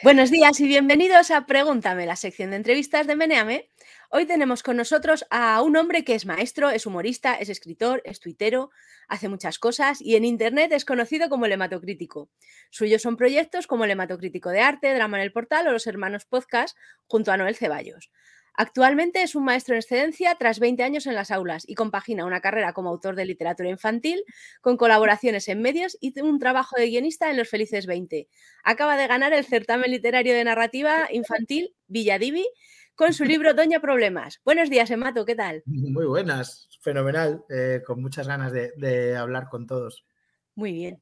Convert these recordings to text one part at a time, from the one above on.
Buenos días y bienvenidos a Pregúntame, la sección de entrevistas de Meneame. Hoy tenemos con nosotros a un hombre que es maestro, es humorista, es escritor, es tuitero, hace muchas cosas y en Internet es conocido como el hematocrítico. Suyos son proyectos como el hematocrítico de arte, Drama en el Portal o Los Hermanos Podcast junto a Noel Ceballos. Actualmente es un maestro en excedencia tras 20 años en las aulas y compagina una carrera como autor de literatura infantil con colaboraciones en medios y un trabajo de guionista en Los Felices 20. Acaba de ganar el certamen literario de narrativa infantil Villadivi con su libro Doña Problemas. Buenos días, Emato, ¿qué tal? Muy buenas, fenomenal, eh, con muchas ganas de, de hablar con todos. Muy bien.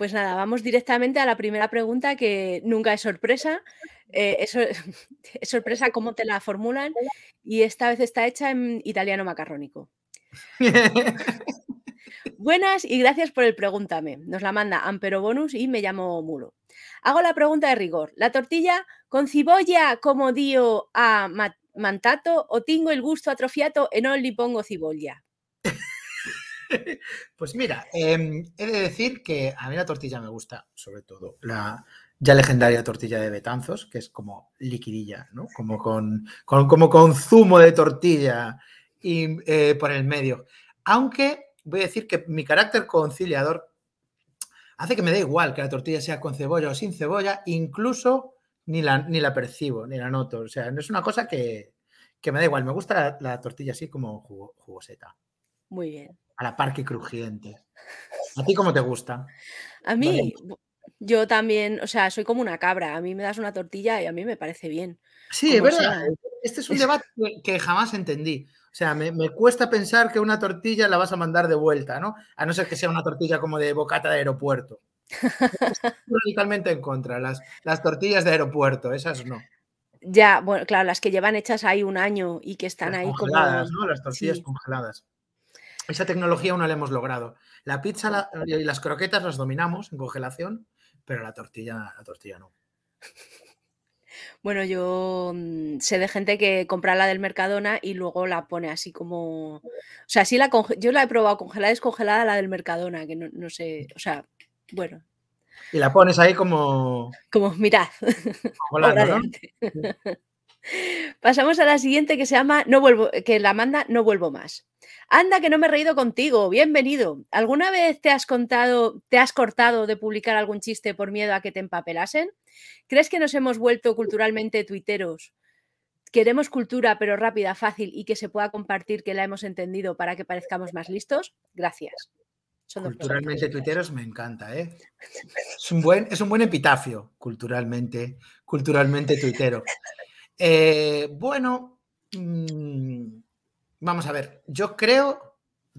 Pues nada, vamos directamente a la primera pregunta que nunca es sorpresa. Eh, es, es, sorpresa cómo te la formulan y esta vez está hecha en italiano macarrónico. Buenas y gracias por el pregúntame. Nos la manda Ampero Bonus y me llamo Mulo. Hago la pregunta de rigor. ¿La tortilla con cibolla como dio a mantato o tengo el gusto atrofiato e non li pongo cibolla? Pues mira, eh, he de decir que a mí la tortilla me gusta, sobre todo la ya legendaria tortilla de Betanzos, que es como liquidilla, ¿no? Como con, como con zumo de tortilla y, eh, por el medio. Aunque voy a decir que mi carácter conciliador hace que me dé igual que la tortilla sea con cebolla o sin cebolla, incluso ni la, ni la percibo, ni la noto. O sea, no es una cosa que, que me da igual. Me gusta la, la tortilla así como jugoseta. Muy bien. A la parque crujiente. ¿A ti cómo te gusta? A mí, yo también, o sea, soy como una cabra. A mí me das una tortilla y a mí me parece bien. Sí, es verdad. Sea. Este es un debate que, que jamás entendí. O sea, me, me, cuesta pensar que una tortilla la vas a mandar de vuelta, ¿no? A no ser que sea una tortilla como de bocata de aeropuerto. Estoy radicalmente en contra. Las, las tortillas de aeropuerto, esas no. Ya, bueno, claro, las que llevan hechas ahí un año y que están las ahí congeladas, como. ¿no? Las tortillas sí. congeladas. Esa tecnología aún no la hemos logrado. La pizza la, y las croquetas las dominamos en congelación, pero la tortilla, la tortilla no. Bueno, yo mmm, sé de gente que compra la del Mercadona y luego la pone así como. O sea, sí la yo la he probado congelada, descongelada la del Mercadona, que no, no sé. O sea, bueno. Y la pones ahí como. Como, mirad. Volando, ¿no? Pasamos a la siguiente que se llama No vuelvo, que la manda No vuelvo más. Anda, que no me he reído contigo. Bienvenido. ¿Alguna vez te has contado, te has cortado de publicar algún chiste por miedo a que te empapelasen? ¿Crees que nos hemos vuelto culturalmente tuiteros? Queremos cultura, pero rápida, fácil y que se pueda compartir, que la hemos entendido para que parezcamos más listos. Gracias. Son culturalmente tuiteros me encanta, ¿eh? Es un buen, es un buen epitafio, culturalmente, culturalmente tuitero. Eh, bueno, mmm, vamos a ver, yo creo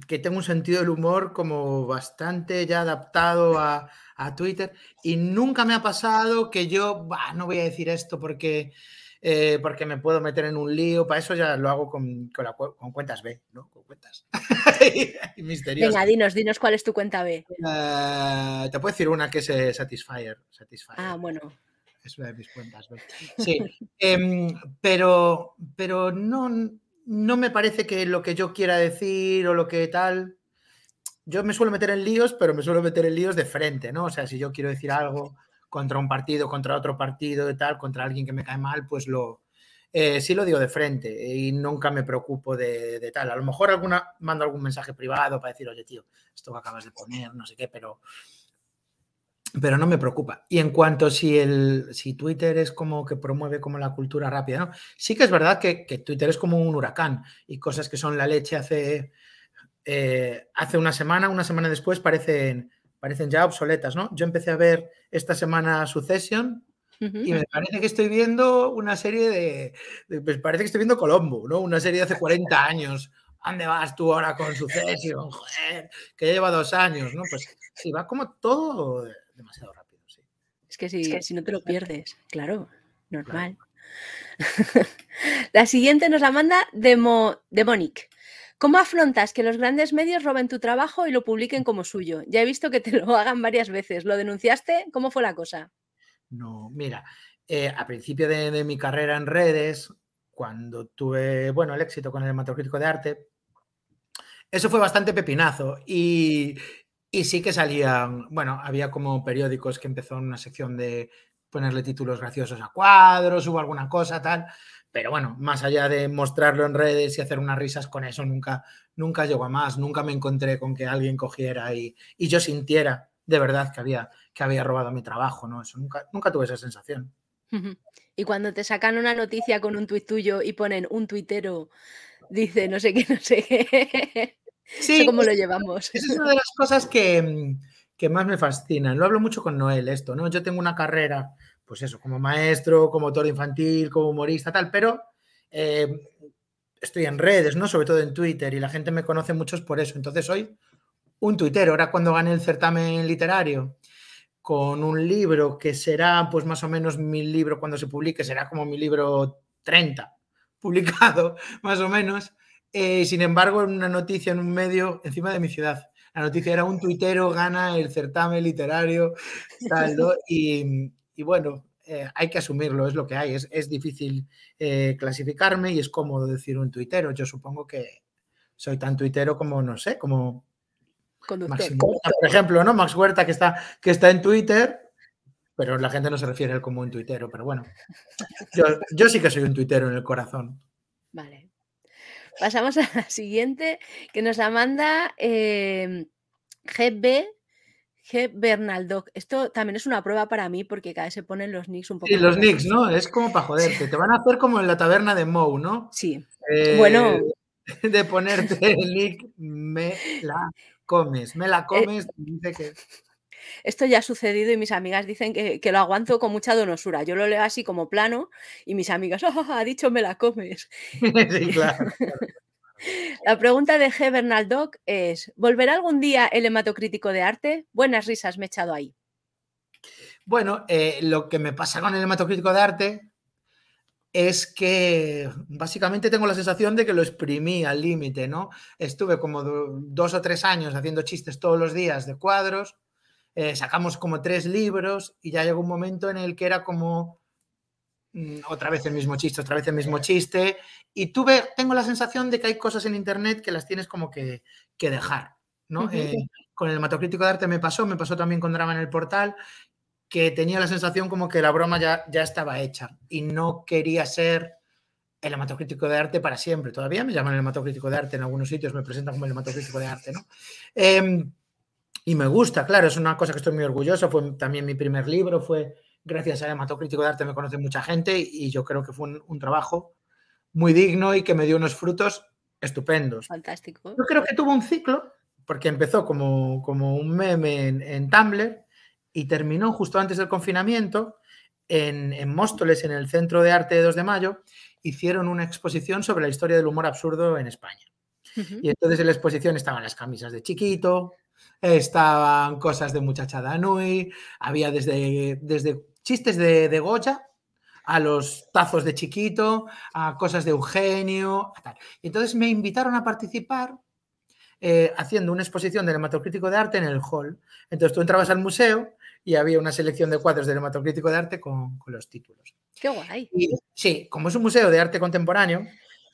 que tengo un sentido del humor como bastante ya adaptado a, a Twitter y nunca me ha pasado que yo, bah, no voy a decir esto porque, eh, porque me puedo meter en un lío, para eso ya lo hago con, con, la, con cuentas B, ¿no? Con cuentas. Misteriosas. Venga, dinos, dinos cuál es tu cuenta B. Uh, te puedo decir una que es eh, Satisfyer. Satisfyer. Ah, bueno. Es una de mis cuentas. ¿no? Sí, eh, pero, pero no, no me parece que lo que yo quiera decir o lo que tal. Yo me suelo meter en líos, pero me suelo meter en líos de frente, ¿no? O sea, si yo quiero decir algo contra un partido, contra otro partido y tal, contra alguien que me cae mal, pues lo, eh, sí lo digo de frente y nunca me preocupo de, de, tal. A lo mejor alguna mando algún mensaje privado para decir, oye, tío, esto que acabas de poner, no sé qué, pero, pero no me preocupa. Y en cuanto si el si Twitter es como que promueve como la cultura rápida, ¿no? Sí que es verdad que, que Twitter es como un huracán y cosas que son la leche hace, eh, hace una semana, una semana después parecen, parecen ya obsoletas, ¿no? Yo empecé a ver esta semana Succession uh -huh. y me parece que estoy viendo una serie de, de, Me parece que estoy viendo Colombo, ¿no? Una serie de hace 40 años. ¿Dónde vas tú ahora con Succession? Joder, que lleva dos años, ¿no? Pues sí, va como todo demasiado rápido, sí. Es que si, es que, si no te lo pierdes, claro, normal. Claro. la siguiente nos la manda Demo, Demonic. ¿Cómo afrontas que los grandes medios roben tu trabajo y lo publiquen como suyo? Ya he visto que te lo hagan varias veces. ¿Lo denunciaste? ¿Cómo fue la cosa? No, mira, eh, a principio de, de, mi carrera en redes, cuando tuve, bueno, el éxito con el hematocrítico de arte, eso fue bastante pepinazo y, y sí que salían, bueno, había como periódicos que empezaron una sección de ponerle títulos graciosos a cuadros, subo alguna cosa, tal. Pero bueno, más allá de mostrarlo en redes y hacer unas risas con eso, nunca, nunca llegó a más. Nunca me encontré con que alguien cogiera y, y yo sintiera de verdad que había, que había robado mi trabajo, ¿no? Eso nunca, nunca tuve esa sensación. Y cuando te sacan una noticia con un tuit tuyo y ponen un tuitero, dice no sé qué, no sé qué. Sí, ¿Cómo lo llevamos? Esa es una de las cosas que, que más me fascinan. Lo hablo mucho con Noel esto, ¿no? Yo tengo una carrera, pues eso, como maestro, como autor infantil, como humorista, tal, pero eh, estoy en redes, ¿no? Sobre todo en Twitter y la gente me conoce mucho por eso. Entonces soy un tuitero. Ahora cuando gane el certamen literario con un libro que será pues más o menos mi libro cuando se publique, será como mi libro 30 publicado más o menos. Eh, sin embargo, en una noticia en un medio encima de mi ciudad. La noticia era un tuitero gana el certamen literario, y, bueno, eh, hay que asumirlo, es lo que hay. Es, difícil eh, clasificarme y es cómodo decir un tuitero. Yo supongo que soy tan tuitero como, no sé, como por ejemplo, ¿no? Max Huerta que está, que está en Twitter, pero la gente no se refiere a él como un tuitero, pero bueno, yo, sí que soy un tuitero en el corazón. Vale. Pasamos a la siguiente, que nos la manda eh, GB, G. Bernaldo. Esto también es una prueba para mí porque cada vez se ponen los nicks un poco. Sí, los nicks, ¿no? Es como para joderte. Te van a hacer como en la taberna de Moe, ¿no? Sí. Eh, bueno. De ponerte el nick me la comes, me la eh, comes, dice que... Esto ya ha sucedido y mis amigas dicen que, lo aguanto con mucha donosura. Yo lo leo así como plano y mis amigas, oh, ha dicho me la comes. sí, claro, La pregunta de G. Bernaldoc es, ¿volverá algún día el hematocrítico de arte? Buenas risas me he echado ahí. Bueno, eh, lo que me pasa con el hematocrítico de arte es que básicamente tengo la sensación de que lo exprimí al límite, ¿no? Estuve como dos o tres años haciendo chistes todos los días de cuadros, eh, sacamos como tres libros y ya llegó un momento en el que era como mm, otra vez el mismo chiste, otra vez el mismo chiste, y tuve, tengo la sensación de que hay cosas en Internet que las tienes como que, dejar, ¿no? Eh, con el hematocrítico de arte me pasó, me pasó también con Drama en el Portal, que tenía la sensación como que la broma ya, ya estaba hecha y no quería ser el hematocrítico de arte para siempre. Todavía me llaman el hematocrítico de arte en algunos sitios, me presentan como el hematocrítico de arte, ¿no? Em, y me gusta, claro, es una cosa que estoy muy orgulloso. Fue también mi primer libro, fue gracias al hematocrítico de arte me conoce mucha gente y yo creo que fue un, trabajo muy digno y que me dio unos frutos estupendos. Fantástico. Yo creo que tuvo un ciclo, porque empezó como, como un meme en, en Tumblr y terminó justo antes del confinamiento en, Móstoles, en el Centro de Arte de 2 de Mayo, hicieron una exposición sobre la historia del humor absurdo en España. Y entonces en la exposición estaban las camisas de chiquito, estaban cosas de muchachada Nui, había desde, desde chistes de, de Goya a los tazos de chiquito, a cosas de Eugenio, Y entonces me invitaron a participar eh, haciendo una exposición del hematocrítico de arte en el hall. Entonces tú entrabas al museo y había una selección de cuadros del hematocrítico de arte con, los títulos. ¡Qué guay! sí, como es un museo de arte contemporáneo,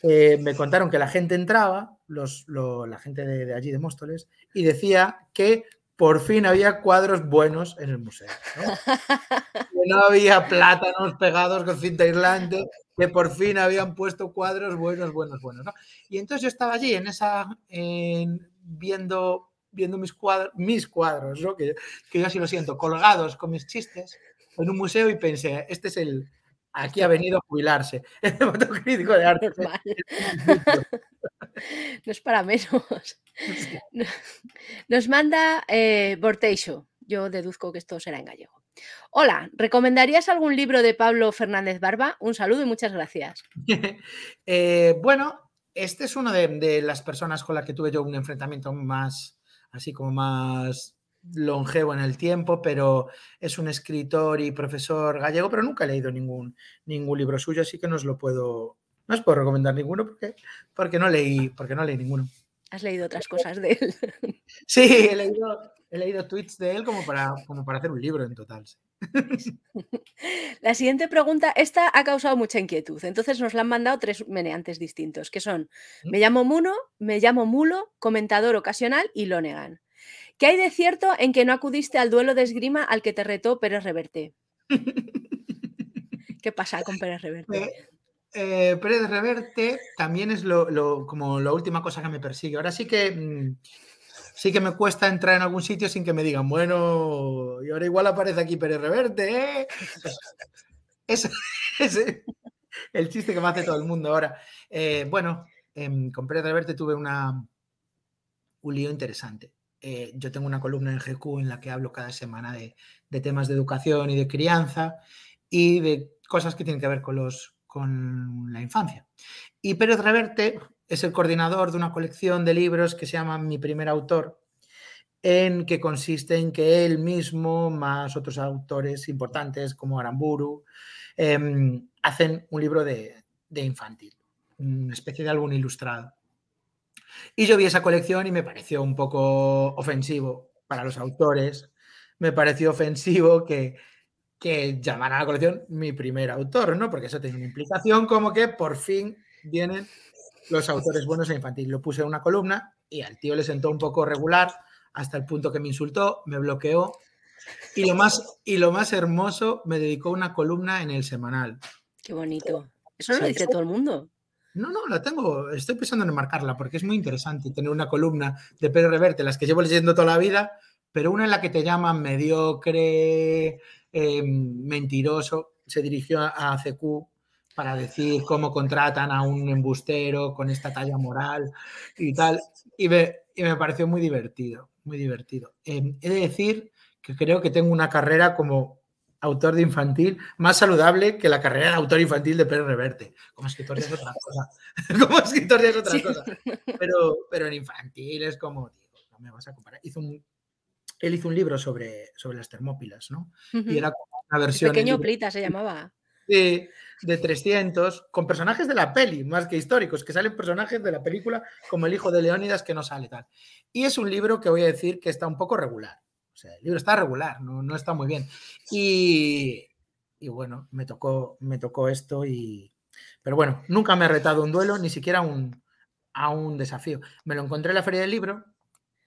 eh, me contaron que la gente entraba, los, la gente de, allí de Móstoles, y decía que por fin había cuadros buenos en el museo. ¿no? que no había plátanos pegados con cinta aislante, que por fin habían puesto cuadros buenos, buenos, buenos. Y entonces yo estaba allí en esa, viendo viendo mis cuadros, mis cuadros, ¿no? que, que, yo así lo siento, colgados con mis chistes en un museo y pensé, este es el, aquí ha venido a jubilarse, el fotocrítico de arte. no es para menos. Nos manda eh, Borteixo, yo deduzco que esto será en gallego. Hola, ¿recomendarías algún libro de Pablo Fernández Barba? Un saludo y muchas gracias. Eh, bueno, este es una de, de, las personas con las que tuve yo un enfrentamiento más, así como más longevo en el tiempo, pero es un escritor y profesor gallego, pero nunca he leído ningún, ningún libro suyo, así que no os lo puedo, no os puedo recomendar ninguno porque, porque, no, leí, porque no leí ninguno. Has leído otras cosas de él. Sí, he leído, he leído tweets de él como para, como para hacer un libro en total. La siguiente pregunta, esta ha causado mucha inquietud. Entonces nos la han mandado tres meneantes distintos, que son me llamo Muno, me llamo Mulo, comentador ocasional y lo negan. ¿Qué hay de cierto en que no acudiste al duelo de esgrima al que te retó Pérez Reverte? ¿Qué pasa con Pérez Reverte? Eh, eh, Pérez Reverte también es lo, como la última cosa que me persigue. Ahora sí que mm, sí que me cuesta entrar en algún sitio sin que me digan, bueno, y ahora igual aparece aquí Pérez Reverte. ¿eh? es, el chiste que me hace todo el mundo ahora. Eh, bueno, em, con Pérez Reverte tuve una, un lío interesante. Eh, yo tengo una columna en GQ en la que hablo cada semana de, temas de educación y de crianza y de cosas que tienen que ver con, los, con la infancia. Y Pérez Reverte es el coordinador de una colección de libros que se llama Mi primer autor, en que consiste en que él mismo, más otros autores importantes como Aramburu, em, hacen un libro de, de, infantil, una especie de álbum ilustrado. Y yo vi esa colección y me pareció un poco ofensivo para los autores, me pareció ofensivo que, que llamaran a la colección mi primer autor, ¿no? Porque eso tiene una implicación como que por fin vienen los autores buenos e infantil. Lo puse en una columna y al tío le sentó un poco regular hasta el punto que me insultó, me bloqueó y lo más, y lo más hermoso, me dedicó una columna en el semanal. Qué bonito. Eso no lo dice todo el mundo. No, no, la tengo, estoy pensando en marcarla porque es muy interesante tener una columna de Pedro Reverte, las que llevo leyendo toda la vida, pero una en la que te llaman mediocre, em, mentiroso, se dirigió a CQ para decir cómo contratan a un embustero con esta talla moral y tal. Y me, y me pareció muy divertido, muy divertido. Eh, he de decir que creo que tengo una carrera como autor de infantil más saludable que la carrera de autor infantil de Pérez Reverte. Como escritor es otra cosa. como escritor es otra cosa. Pero, pero en infantil es como, digo, no me vas a comparar. Hizo un, él hizo un libro sobre, sobre las termópilas, ¿no? Y era una versión... pequeño Plita se llamaba de, de 300 con personajes de la peli, más que históricos, que salen personajes de la película como el hijo de Leónidas que no sale tal. Y es un libro que voy a decir que está un poco regular. O sea, el libro está regular, no, no está muy bien. Y, y, bueno, me tocó, me tocó esto y... Pero bueno, nunca me he retado un duelo, ni siquiera un, a un desafío. Me lo encontré en la feria del libro,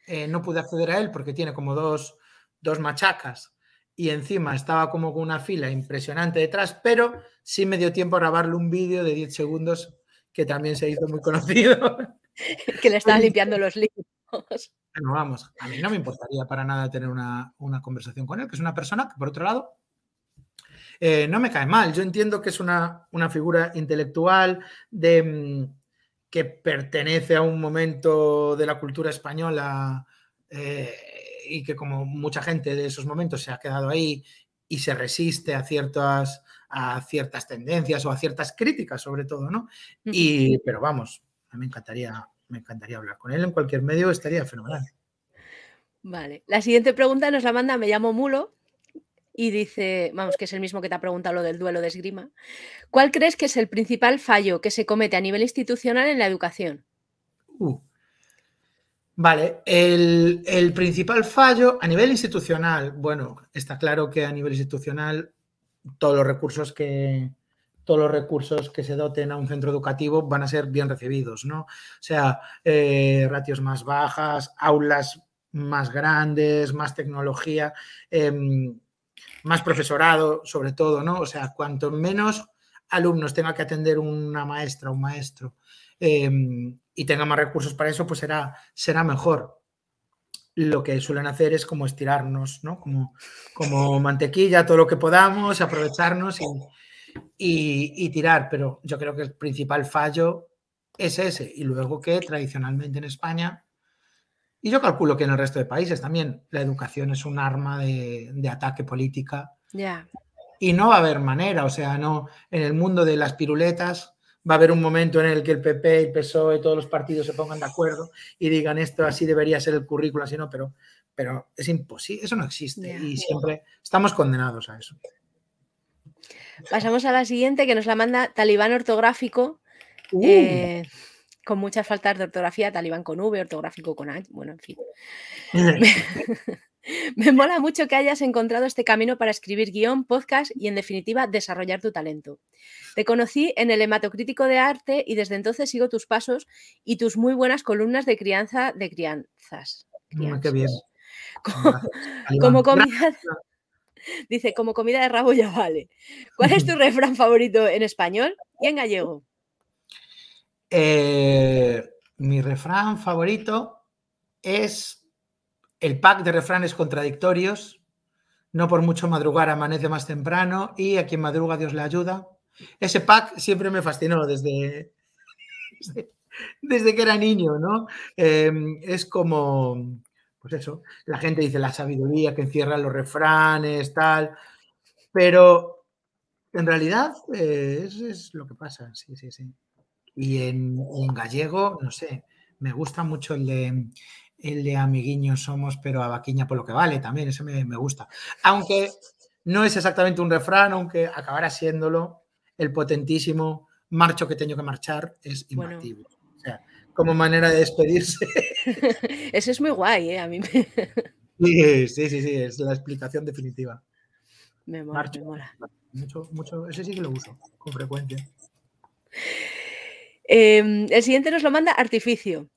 eh, no pude acceder a él porque tiene como dos, dos machacas y encima estaba como con una fila impresionante detrás, pero sí me dio tiempo a grabarle un vídeo de 10 segundos que también se hizo muy conocido. que le estaba limpiando los libros. Bueno, vamos, a mí no me importaría para nada tener una, una conversación con él, que es una persona que, por otro lado, eh, no me cae mal. Yo entiendo que es una, una figura intelectual de, mm, que pertenece a un momento de la cultura española eh, y que como mucha gente de esos momentos se ha quedado ahí y se resiste a ciertas, a ciertas tendencias o a ciertas críticas sobre todo, ¿no? Y, pero vamos, a mí me encantaría, me encantaría hablar con él en cualquier medio, estaría fenomenal. Vale, la siguiente pregunta nos la manda, me llamo Mulo, y dice, vamos, que es el mismo que te ha preguntado lo del duelo de esgrima. ¿Cuál crees que es el principal fallo que se comete a nivel institucional en la educación? Uh, Vale, el, principal fallo a nivel institucional, bueno, está claro que a nivel institucional todos los recursos que todos los recursos que se doten a un centro educativo van a ser bien recibidos, ¿no? O sea, eh, ratios más bajas, aulas más grandes, más tecnología, em, más profesorado, sobre todo, ¿no? O sea, cuanto menos alumnos tenga que atender una maestra, o un maestro, em, y tenga más recursos para eso, pues será, será mejor. Lo que suelen hacer es como estirarnos, ¿no? Como, como mantequilla, todo lo que podamos, aprovecharnos y, y, tirar. Pero yo creo que el principal fallo es ese. Y luego que tradicionalmente en España, y yo calculo que en el resto de países también, la educación es un arma de, de ataque política. Ya. Y no va a haber manera, o sea, no, en el mundo de las piruletas va a haber un momento en el que el PP, el PSOE, todos los partidos se pongan de acuerdo y digan esto así debería ser el currículo, así no, pero, pero es imposible, eso no existe y siempre estamos condenados a eso. Pasamos a la siguiente que nos la manda Talibán ortográfico. Uh. Eh, con muchas faltas de ortografía, talibán con V, ortográfico con H, bueno, en fin. Me mola mucho que hayas encontrado este camino para escribir guion, podcast y, en definitiva, desarrollar tu talento. Te conocí en el hematocrítico de arte y desde entonces sigo tus pasos y tus muy buenas columnas de crianza de crianzas. Mm, qué bien. Como, como Dice, como comida de rabo ya vale. ¿Cuál es tu refrán favorito en español y en gallego? Eh, mi refrán favorito es el pack de refranes contradictorios. No por mucho madrugar amanece más temprano y a quien madruga Dios le ayuda. Ese pack siempre me fascinó desde, desde, que era niño, ¿no? Em, es como, pues eso, la gente dice la sabiduría que encierra los refranes, tal, pero en realidad eh, es lo que pasa, sí, sí, sí. Y en, gallego, no sé, me gusta mucho el de, el de amiguiños somos, pero a vaquiña por lo que vale también, eso me, gusta. Aunque no es exactamente un refrán, aunque acabará siéndolo, el potentísimo marcho que tengo que marchar es sea, como manera de despedirse. Eso es muy guay, ¿eh? A mí me... sí, sí, sí, es la explicación definitiva. Me mola, me mola. Mucho, mucho, ese sí que lo uso con frecuencia. Em, el siguiente nos lo manda Artificio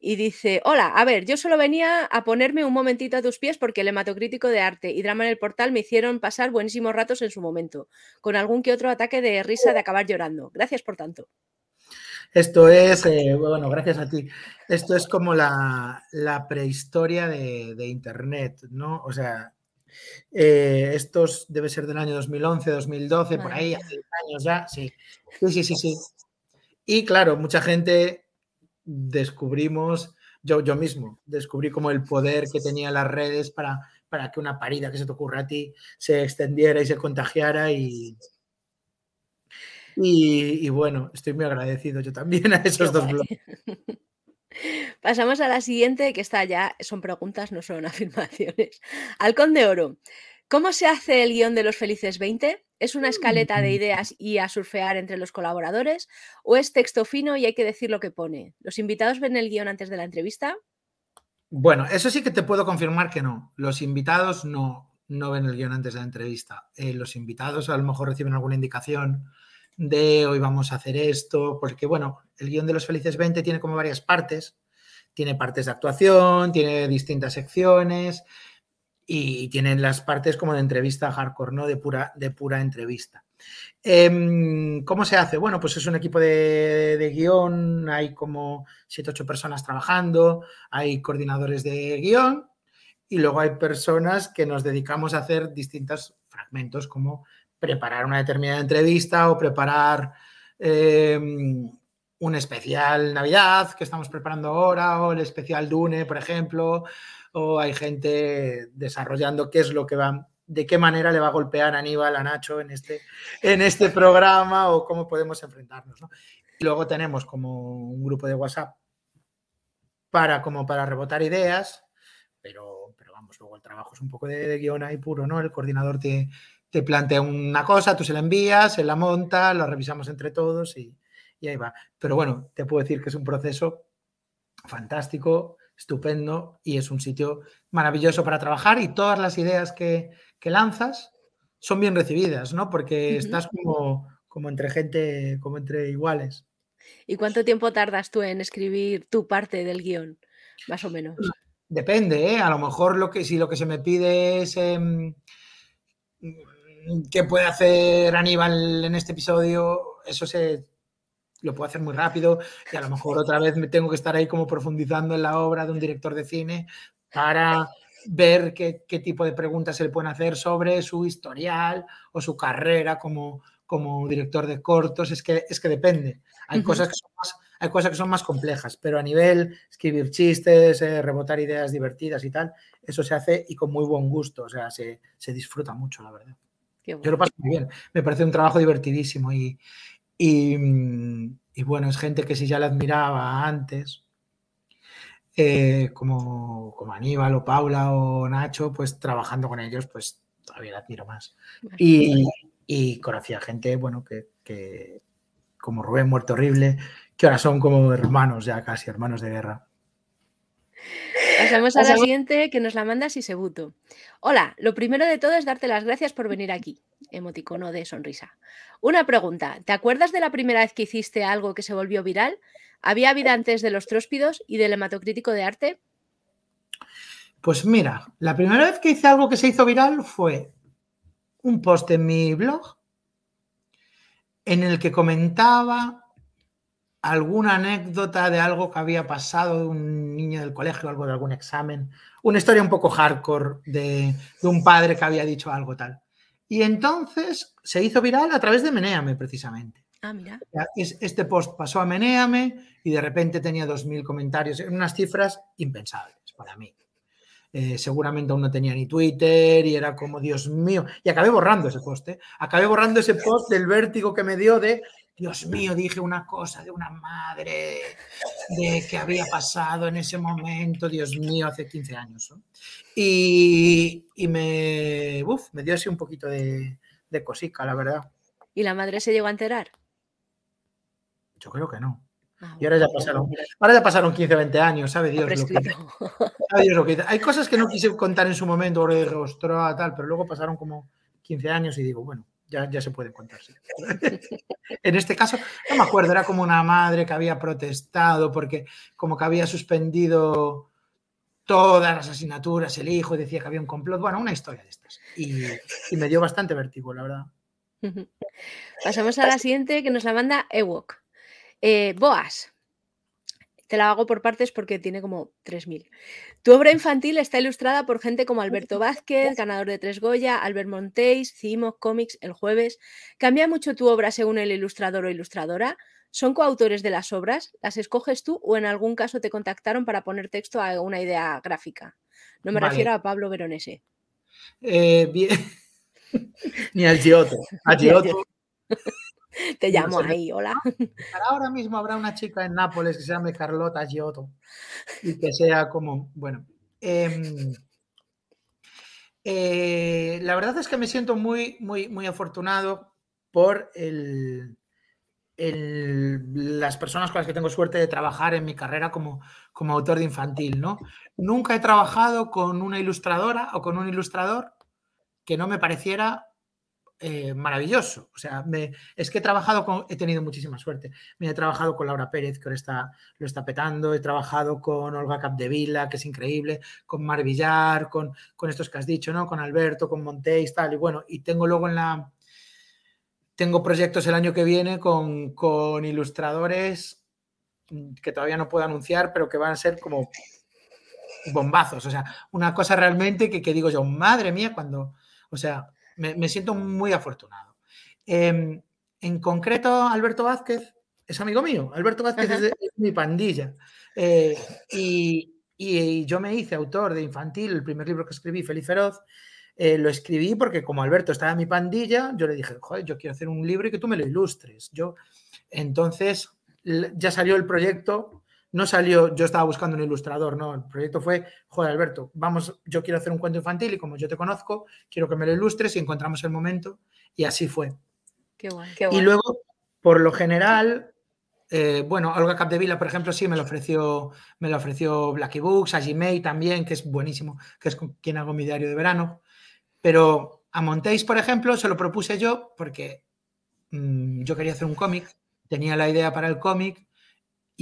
y dice, hola, a ver, yo solo venía a ponerme un momentito a tus pies porque el hematocrítico de arte y drama en el portal me hicieron pasar buenísimos ratos en su momento, con algún que otro ataque de risa de acabar llorando. Gracias por tanto. Esto es, eh, bueno, gracias a ti. Esto es como la, prehistoria de, Internet, ¿no? O sea, eh, estos debe ser del año 2011, 2012, por ahí, hace años ya, sí. Sí, sí, sí, sí. Y claro, mucha gente descubrimos, yo, yo mismo, descubrí como el poder que tenían las redes para, para que una parida que se te ocurra a ti se extendiera y se contagiara y, y, bueno, estoy muy agradecido yo también a esos dos blogs. Pasamos a la siguiente, que está ya, son preguntas, no son afirmaciones. Halcón de Oro. ¿Cómo se hace el guion de los Felices 20? ¿Es una escaleta de mm. ideas y a surfear entre los colaboradores? ¿O es texto fino y hay que decir lo que pone? ¿Los invitados ven el guion antes de la entrevista? Bueno, eso sí que te puedo confirmar que no. Los invitados no, no ven el guion antes de la entrevista. Eh, los invitados a lo mejor reciben alguna indicación de hoy vamos a hacer esto, porque bueno, el guion de los Felices 20 tiene como varias partes. Tiene partes de actuación, tiene distintas secciones y tienen las partes como de entrevista hardcore, ¿no? De pura, de pura entrevista. Em, ¿Cómo se hace? Bueno, pues es un equipo de, guion, hay como 7, 8 personas trabajando, hay coordinadores de guion y luego hay personas que nos dedicamos a hacer distintos fragmentos como preparar una determinada entrevista o preparar em, un especial Navidad que estamos preparando ahora o el especial Dune, por ejemplo o hay gente desarrollando qué es lo que va, de qué manera le va a golpear Aníbal, a Nacho en este, en este programa o cómo podemos enfrentarnos. Y luego tenemos como un grupo de WhatsApp para, como para rebotar ideas, pero, pero vamos, luego el trabajo es un poco de, guion ahí puro, ¿no? El coordinador te, te plantea una cosa, tú se la envías, se la monta, lo revisamos entre todos y, y ahí va. Pero bueno, te puedo decir que es un proceso fantástico, estupendo y es un sitio maravilloso para trabajar y todas las ideas que, lanzas son bien recibidas, ¿no? Porque estás como, como entre gente, como entre iguales. ¿Y cuánto tiempo tardas tú en escribir tu parte del guion, más o menos? Depende, ¿eh? A lo mejor lo que, si lo que se me pide es em, qué puede hacer Aníbal en este episodio, eso se lo puedo hacer muy rápido y a lo mejor otra vez me tengo que estar ahí como profundizando en la obra de un director de cine para ver qué, tipo de preguntas se le pueden hacer sobre su historial o su carrera como, como director de cortos. Es que, es que depende. Hay, cosas que son más, hay cosas que son más complejas, pero a nivel escribir chistes, eh, rebotar ideas divertidas y tal, eso se hace y con muy buen gusto. O sea, se, disfruta mucho, la verdad. Yo lo paso muy bien. Me parece un trabajo divertidísimo y, Mm, y, bueno, es gente que si ya la admiraba antes, eh, como, como Aníbal o Paula o Nacho, pues trabajando con ellos, pues todavía la admiro más. Y, y conocía gente, bueno, que, que, como Rubén Muerto Horrible, que ahora son como hermanos, ya casi hermanos de guerra. Pasamos a la siguiente que nos la manda Sisebuto. Hola, lo primero de todo es darte las gracias por venir aquí. Emoticono de sonrisa. Una pregunta, ¿te acuerdas de la primera vez que hiciste algo que se volvió viral? ¿Había vida antes de los tróspidos y del hematocrítico de arte? Pues mira, la primera vez que hice algo que se hizo viral fue un post en mi blog en el que comentaba alguna anécdota de algo que había pasado de un niño del colegio, algo de algún examen, una historia un poco hardcore de, un padre que había dicho algo tal. Y entonces se hizo viral a través de Meneame, precisamente. Ah, mira. Este post pasó a Meneame y de repente tenía 2.000 comentarios, en unas cifras impensables para mí. Eh, seguramente aún no tenía ni Twitter y era como, Dios mío, y acabé borrando ese post, ¿eh? acabé borrando ese post del vértigo que me dio de, Dios mío, dije una cosa de una madre, de que había pasado en ese momento, Dios mío, hace 15 años. Y, me, me dio así un poquito de, de cosica, la verdad. ¿Y la madre se llegó a enterar? Yo creo que no. Ah, y ahora ya pasaron, ahora ya pasaron 15, 20 años, sabe Dios, lo que, Hay cosas que no quise contar en su momento, rostro tal, pero luego pasaron como 15 años y digo, bueno, ya, ya se puede contar. en este caso, no me acuerdo, era como una madre que había protestado porque como que había suspendido todas las asignaturas, el hijo decía que había un complot, bueno, una historia de estas. Y, y me dio bastante vértigo, la verdad. Pasamos a la siguiente que nos la manda Ewok. Eh, Boas. Te la hago por partes porque tiene como 3.000. Tu obra infantil está ilustrada por gente como Alberto Vázquez, ganador de Tres Goya, Albert Montéis, Cimo, Comics, El Jueves. ¿Cambia mucho tu obra según el ilustrador o ilustradora? ¿Son coautores de las obras? ¿Las escoges tú o en algún caso te contactaron para poner texto a una idea gráfica? No me refiero a Pablo Veronese. Eh, bien. Ni al Giotto. A Giotto. Te llamo ahí, hola. ahora mismo habrá una chica en Nápoles que se llame Carlota Giotto y que sea como, bueno. Em, eh, la verdad es que me siento muy, muy, muy afortunado por el, las personas con las que tengo suerte de trabajar en mi carrera como, como autor de infantil, ¿no? Nunca he trabajado con una ilustradora o con un ilustrador que no me pareciera eh, maravilloso. O sea, me, es que he trabajado con, he tenido muchísima suerte. Me he trabajado con Laura Pérez, que ahora está, lo está petando, he trabajado con Olga Capdevila, que es increíble, con Mar Villar, con, con estos que has dicho, ¿no? Con Alberto, con Montéis, tal, y bueno, y tengo luego en la... Tengo proyectos el año que viene con, con ilustradores que todavía no puedo anunciar, pero que van a ser como bombazos. O sea, una cosa realmente que, que digo yo, madre mía, cuando, o sea, me, siento muy afortunado. Em, en concreto, Alberto Vázquez es amigo mío. Alberto Vázquez es, mi pandilla. Eh, y, yo me hice autor de infantil, el primer libro que escribí, Feliz Feroz. Eh, lo escribí porque como Alberto estaba en mi pandilla, yo le dije, joder, yo quiero hacer un libro y que tú me lo ilustres. Yo, entonces, ya salió el proyecto no salió, yo estaba buscando un ilustrador, no, el proyecto fue, joder, Alberto, vamos, yo quiero hacer un cuento infantil y como yo te conozco, quiero que me lo ilustres y encontramos el momento y así fue. Qué guay, Y luego, por lo general, eh, bueno, Olga Capdevila, por ejemplo, sí me lo ofreció, me lo ofreció Blacky Books, a Gmail también, que es buenísimo, que es con quien hago mi diario de verano, pero a Montéis, por ejemplo, se lo propuse yo porque mm, yo quería hacer un cómic, tenía la idea para el cómic,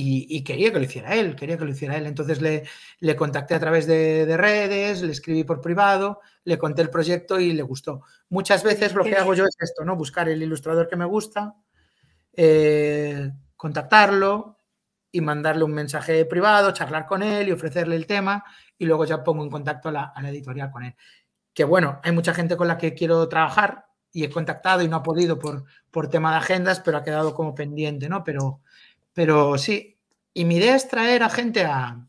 y, quería que lo hiciera él, quería que lo hiciera él. Entonces le, le contacté a través de, redes, le escribí por privado, le conté el proyecto y le gustó. Muchas veces lo que hago yo es esto, ¿no? Buscar el ilustrador que me gusta, eh, contactarlo y mandarle un mensaje privado, charlar con él y ofrecerle el tema y luego ya pongo en contacto a la, editorial con él. Que bueno, hay mucha gente con la que quiero trabajar y he contactado y no ha podido por, por tema de agendas, pero ha quedado como pendiente, ¿no? Pero pero sí, y mi idea es traer a gente a,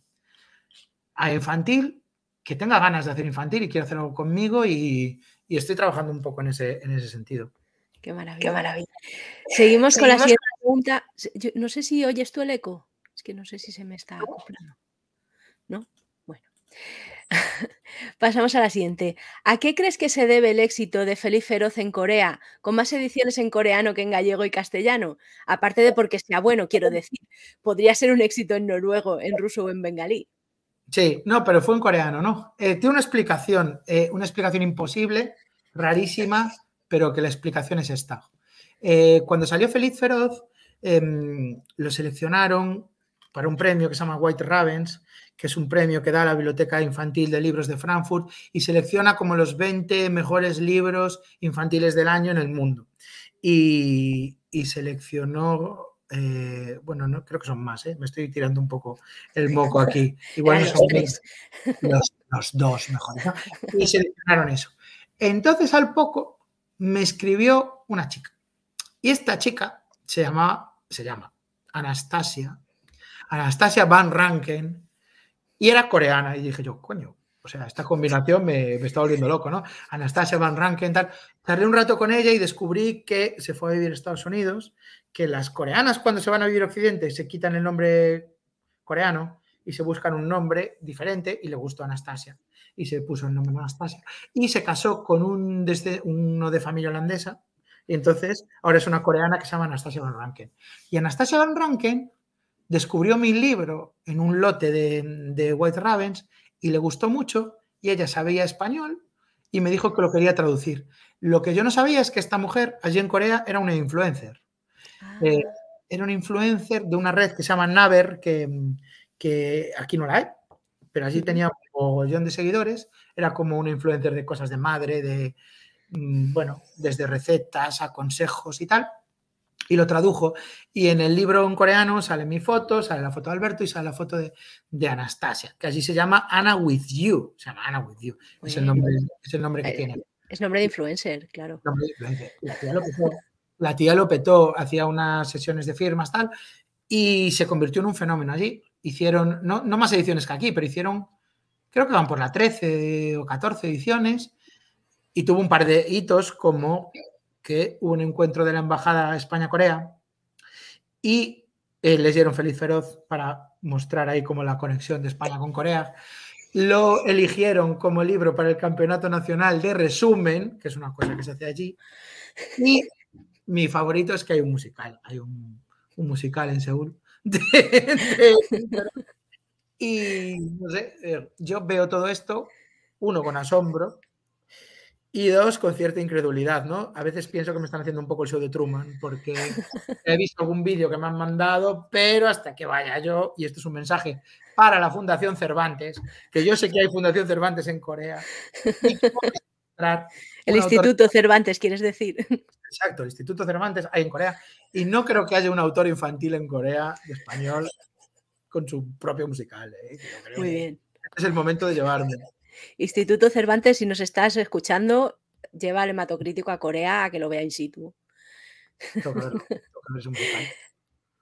infantil que tenga ganas de hacer infantil y quiera hacerlo conmigo y, estoy trabajando un poco en ese, en ese sentido. Qué maravilla. Qué maravilla. Seguimos, con la siguiente pregunta. no sé si oyes tú el eco. Es que no sé si se me está acoplando. ¿No? Bueno. Pasamos a la siguiente. ¿A qué crees que se debe el éxito de Feliz Feroz en Corea, con más ediciones en coreano que en gallego y castellano? Aparte de porque sea bueno, quiero decir, podría ser un éxito en noruego, en ruso o en bengalí. Sí, no, pero fue en coreano, ¿no? Eh, tiene una explicación, eh, una explicación imposible, rarísima, pero que la explicación es esta. Eh, cuando salió Feliz Feroz, em, lo seleccionaron para un premio que se llama White Ravens, que es un premio que da la Biblioteca Infantil de Libros de Frankfurt y selecciona como los 20 mejores libros infantiles del año en el mundo. Y, seleccionó, eh, bueno, no creo que son más, ¿eh? me estoy tirando un poco el moco aquí. Igual son los, los, dos mejores. Y seleccionaron eso. Entonces, al poco, me escribió una chica. Y esta chica se llama, se llama Anastasia, Anastasia Van Ranken, y era coreana. Y dije yo, coño, o sea, esta combinación me, me está volviendo loco, ¿no? Anastasia Van Ranken, tal. Tardé un rato con ella y descubrí que se fue a vivir a Estados Unidos, que las coreanas cuando se van a vivir a Occidente se quitan el nombre coreano y se buscan un nombre diferente y le gustó Anastasia y se puso el nombre Anastasia. Y se casó con un desde, uno de familia holandesa y entonces ahora es una coreana que se llama Anastasia Van Ranken. Y Anastasia Van Ranken descubrió mi libro en un lote de, de White Ravens y le gustó mucho y ella sabía español y me dijo que lo quería traducir. Lo que yo no sabía es que esta mujer allí en Corea era una influencer. Ah. Eh, era una influencer de una red que se llama Naver, que, que aquí no la hay, pero allí tenía un millón de seguidores. Era como una influencer de cosas de madre, de, mm, bueno, desde recetas a consejos y tal y lo tradujo. Y en el libro en coreano sale mi foto, sale la foto de Alberto y sale la foto de, Anastasia, que allí se llama Anna with You. Se llama Anna with You. Es el, nombre, es el nombre que eh, tiene. Es nombre de influencer, claro. La tía lo petó, hacía unas sesiones de firmas, tal, y se convirtió en un fenómeno allí. Hicieron, no, no más ediciones que aquí, pero hicieron, creo que van por la 13 o 14 ediciones, y tuvo un par de hitos como que hubo un encuentro de la Embajada España-Corea y eh, les dieron Feliz Feroz para mostrar ahí como la conexión de España con Corea. Lo eligieron como libro para el Campeonato Nacional de Resumen, que es una cosa que se hace allí. Y mi favorito es que hay un musical, hay un, musical en Seúl. y no sé, eh, yo veo todo esto, uno con asombro, y dos, con cierta incredulidad, ¿no? A veces pienso que me están haciendo un poco el show de Truman, porque he visto algún vídeo que me han mandado, pero hasta que vaya yo, y esto es un mensaje para la Fundación Cervantes, que yo sé que hay Fundación Cervantes en Corea. el Instituto Cervantes, quieres decir. Exacto, el Instituto Cervantes hay en Corea. Y no creo que haya un autor infantil en Corea de español con su propio musical. ¿eh? Muy bien. es el momento de llevarme. Instituto Cervantes, si nos estás escuchando, lleva el hematocrítico a Corea a que lo vea in situ.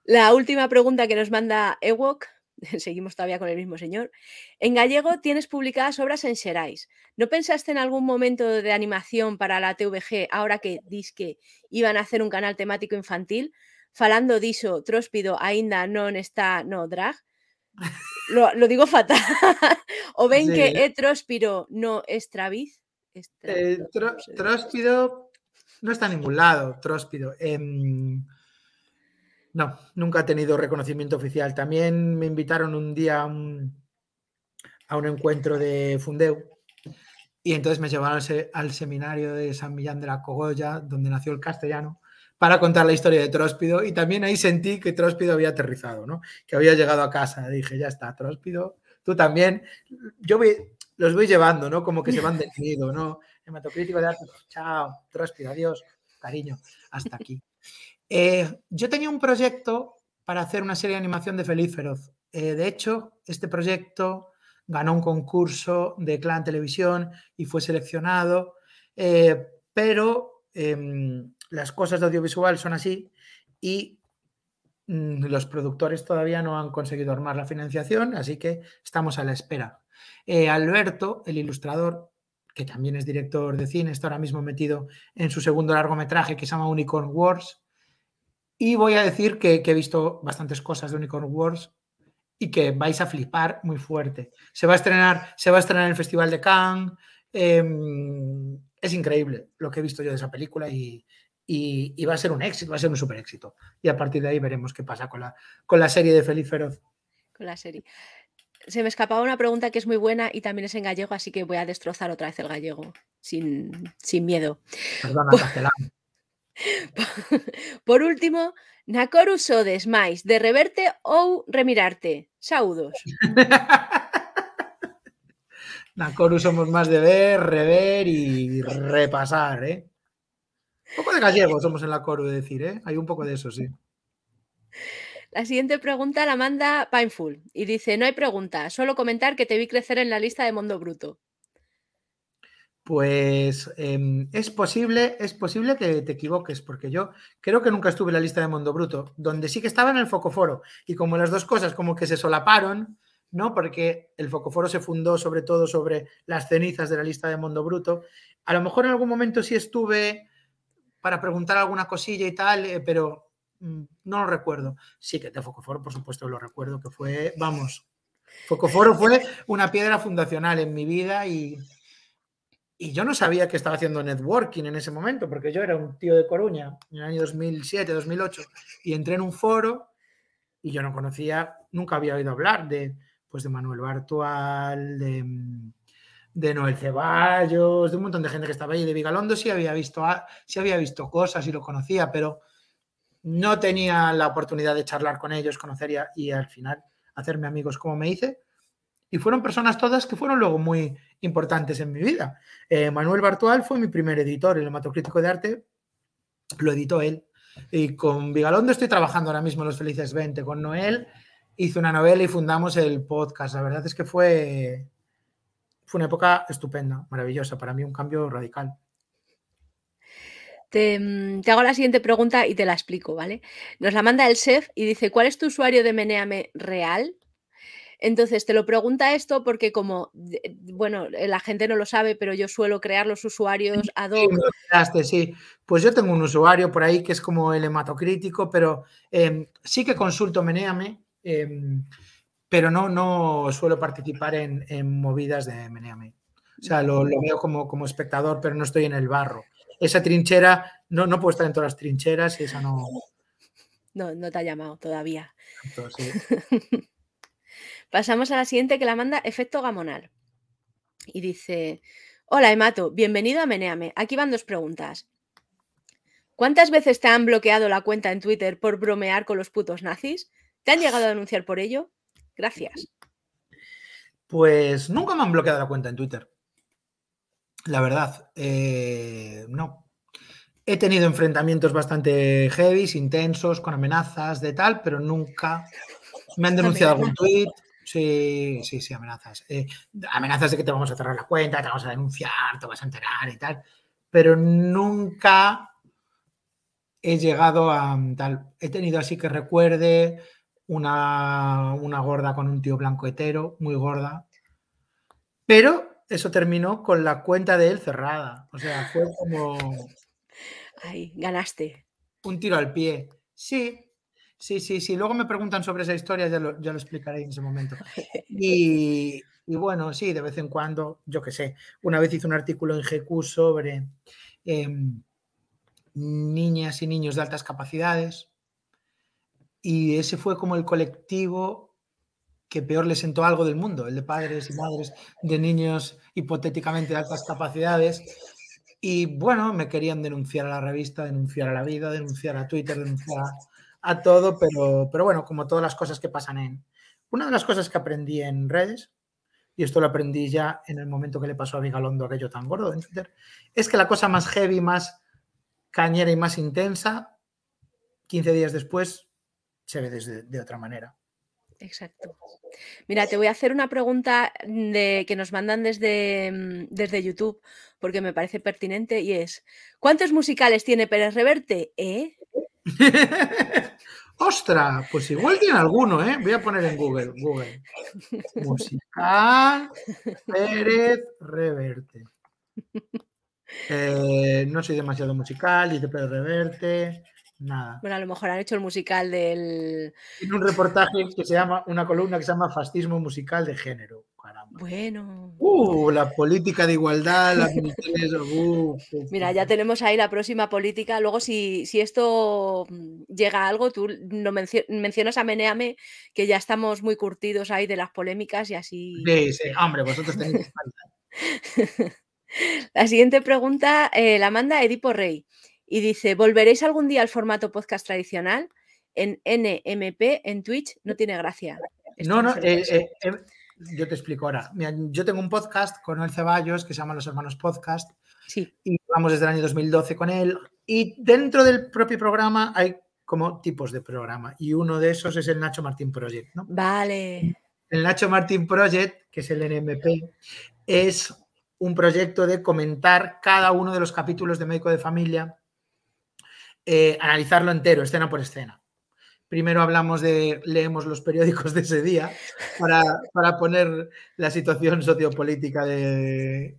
La última pregunta que nos manda Ewok, seguimos todavía con el mismo señor. En gallego tienes publicadas obras en Xerais. ¿No pensaste en algún momento de animación para la TVG ahora que que iban a hacer un canal temático infantil? Falando diso, tróspido ainda non está no drag. Lo, digo fatal. o ven que e tróspiro no es traviz. Eh, tróspido no está en ningún lado, tróspido. Em, no, nunca ha tenido reconocimiento oficial. También me invitaron un día a un, encuentro de Fundeu y entonces me llevaron al seminario de San Millán de la Cogolla, donde nació el castellano para contar la historia de Tróspido y también ahí sentí que Tróspido había aterrizado, ¿no? que había llegado a casa. Dije, ya está, Tróspido, tú también. Yo los voy llevando, ¿no? Como que se van detenido, ¿no? Hematocrítico de arte, chao, Tróspido, adiós, cariño, hasta aquí. Eh, yo tenía un proyecto para hacer una serie de animación de Feliz Feroz. Eh, de hecho, este proyecto ganó un concurso de Clan Televisión y fue seleccionado, eh, pero em, las cosas de audiovisual son así y mm, los productores todavía no han conseguido armar la financiación, así que estamos a la espera. Eh, Alberto, el ilustrador, que también es director de cine, está ahora mismo metido en su segundo largometraje que se llama Unicorn Wars. Y voy a decir que, he visto bastantes cosas de Unicorn Wars y que vais a flipar muy fuerte. Se va a estrenar, se va a estrenar en el Festival de Cannes. Em, es increíble lo que he visto yo de esa película y, y, va a ser un éxito, va a ser un super éxito. Y a partir de ahí veremos qué pasa con la, con la serie de Feliz Feroz. Con la serie. Se me escapaba una pregunta que es muy buena y también es en gallego, así que voy a destrozar otra vez el gallego, sin, sin miedo. Perdona, Por, por último, Nakoru sodes máis de reverte ou remirarte? Saudos. Nakoru somos más de ver, rever y repasar, ¿eh? Un poco de gallego somos en la Coru, de decir, ¿eh? Hay un poco de eso, sí. La siguiente pregunta la manda Pineful y dice: No hay pregunta, solo comentar que te vi crecer en la lista de Mundo Bruto. Pues em, es posible, es posible que te equivoques, porque yo creo que nunca estuve en la lista de Mundo Bruto, donde sí que estaba en el Focoforo, y como las dos cosas como que se solaparon, ¿no? Porque el Focoforo se fundó sobre todo sobre las cenizas de la lista de Mundo Bruto. A lo mejor en algún momento sí estuve para preguntar alguna cosilla y tal, eh, pero mm, no lo recuerdo. Sí que de Focoforo, por supuesto, lo recuerdo, que fue, vamos, Focoforo fue una piedra fundacional en mi vida y y yo no sabía que estaba haciendo networking en ese momento, porque yo era un tío de Coruña en el año 2007, 2008, y entré en un foro y yo no conocía, nunca había oído hablar de, pues de Manuel Bartual, de, de Noel Ceballos, de un montón de gente que estaba ahí, de Vigalondo sí había visto, sí había visto cosas y lo conocía, pero no tenía la oportunidad de charlar con ellos, conocer y al final hacerme amigos como me hice. Y fueron personas todas que fueron luego muy importantes en mi vida. Eh, Manuel Bartual fue mi primer editor, el hematocrítico de arte lo editó él. Y con Vigalondo estoy trabajando ahora mismo en Los Felices 20. Con Noel hice una novela y fundamos el podcast. La verdad es que fue, fue una época estupenda, maravillosa, para mí un cambio radical. Te, mm, te, hago la siguiente pregunta y te la explico, ¿vale? Nos la manda el chef y dice, ¿cuál es tu usuario de Meneame real? Entonces, te lo pregunta esto porque como, bueno, eh, la gente no lo sabe, pero yo suelo crear los usuarios ad hoc. Sí, sí. Pues yo tengo un usuario por ahí que es como el hematocrítico, pero em, sí que consulto Meneame, em, pero no, no suelo participar en, movidas de Meneame. O sea, lo, veo como, como, espectador, pero no estoy en el barro. Esa trinchera, no, no puedo estar en todas las trincheras y esa no... No, no te ha llamado todavía. Pasamos a la siguiente que la manda Efecto Gamonal. Y dice, hola Emato, bienvenido a Meneame. Aquí van dos preguntas. ¿Cuántas veces te han bloqueado la cuenta en Twitter por bromear con los putos nazis? ¿Te han llegado a denunciar por ello? Gracias. Pues nunca me han bloqueado la cuenta en Twitter. La verdad, eh, no. He tenido enfrentamientos bastante heavy, intensos, con amenazas de tal, pero nunca me han denunciado algún tweet, Sí, sí, sí, amenazas. Eh, amenazas de que te vamos a cerrar la cuenta, te vamos a denunciar, te vas a enterar y tal. Pero nunca he llegado a tal. He tenido así que recuerde una, una gorda con un tío blanco hetero, muy gorda. Pero eso terminó con la cuenta de él cerrada. O sea, fue como. Ay, ganaste. Un tiro al pie. Sí, Sí, sí, sí. Luego me preguntan sobre esa historia, ya lo, explicaré en ese momento. Y, bueno, sí, de vez en cuando, yo qué sé, una vez hice un artículo en GQ sobre em, niñas y niños de altas capacidades y ese fue como el colectivo que peor le sentó algo del mundo, el de padres y madres de niños hipotéticamente de altas capacidades. Y bueno, me querían denunciar a la revista, denunciar a la vida, denunciar a Twitter, denunciar a todo, pero, pero bueno, como todas las cosas que pasan en... Una de las cosas que aprendí en redes, y esto lo aprendí ya en el momento que le pasó a Vigalondo aquello tan gordo en Twitter, es que la cosa más heavy, más cañera y más intensa, 15 días después, se ve desde, de otra manera. Exacto. Mira, te voy a hacer una pregunta de, que nos mandan desde, desde YouTube, porque me parece pertinente, y es, ¿cuántos musicales tiene Pérez Reverte? ¿Eh? Ostra, pues igual tiene alguno, ¿eh? Voy a poner en Google, Google. Musical Pérez Reverte. Eh, no soy demasiado musical, dice Pérez Reverte. Nada. Bueno, a lo mejor han hecho el musical del. Tiene un reportaje que se llama, una columna que se llama Fascismo Musical de Género. Bueno. Uh, la política de igualdad, la uh, Mira, ya tenemos ahí la próxima política. Luego, si, si esto mm, llega a algo, tú no mencionas a Meneame, que ya estamos muy curtidos ahí de las polémicas y así. Sí, sí, hombre, vosotros tenéis La siguiente pregunta eh, la manda Edipo Rey y dice: ¿Volveréis algún día al formato podcast tradicional? en NMP en Twitch no tiene gracia. no, no, eh, eh, eh, yo te explico ahora. yo tengo un podcast con el Ceballos que se llama Los Hermanos Podcast. Sí. Y vamos desde el año 2012 con él. Y dentro del propio programa hay como tipos de programa. Y uno de esos es el Nacho Martín Project, ¿no? Vale. El Nacho Martín Project, que es el NMP, es un proyecto de comentar cada uno de los capítulos de Médico de Familia, eh, analizarlo entero, escena por escena. Primero hablamos de, leemos los periódicos de ese día para, para poner la situación sociopolítica de,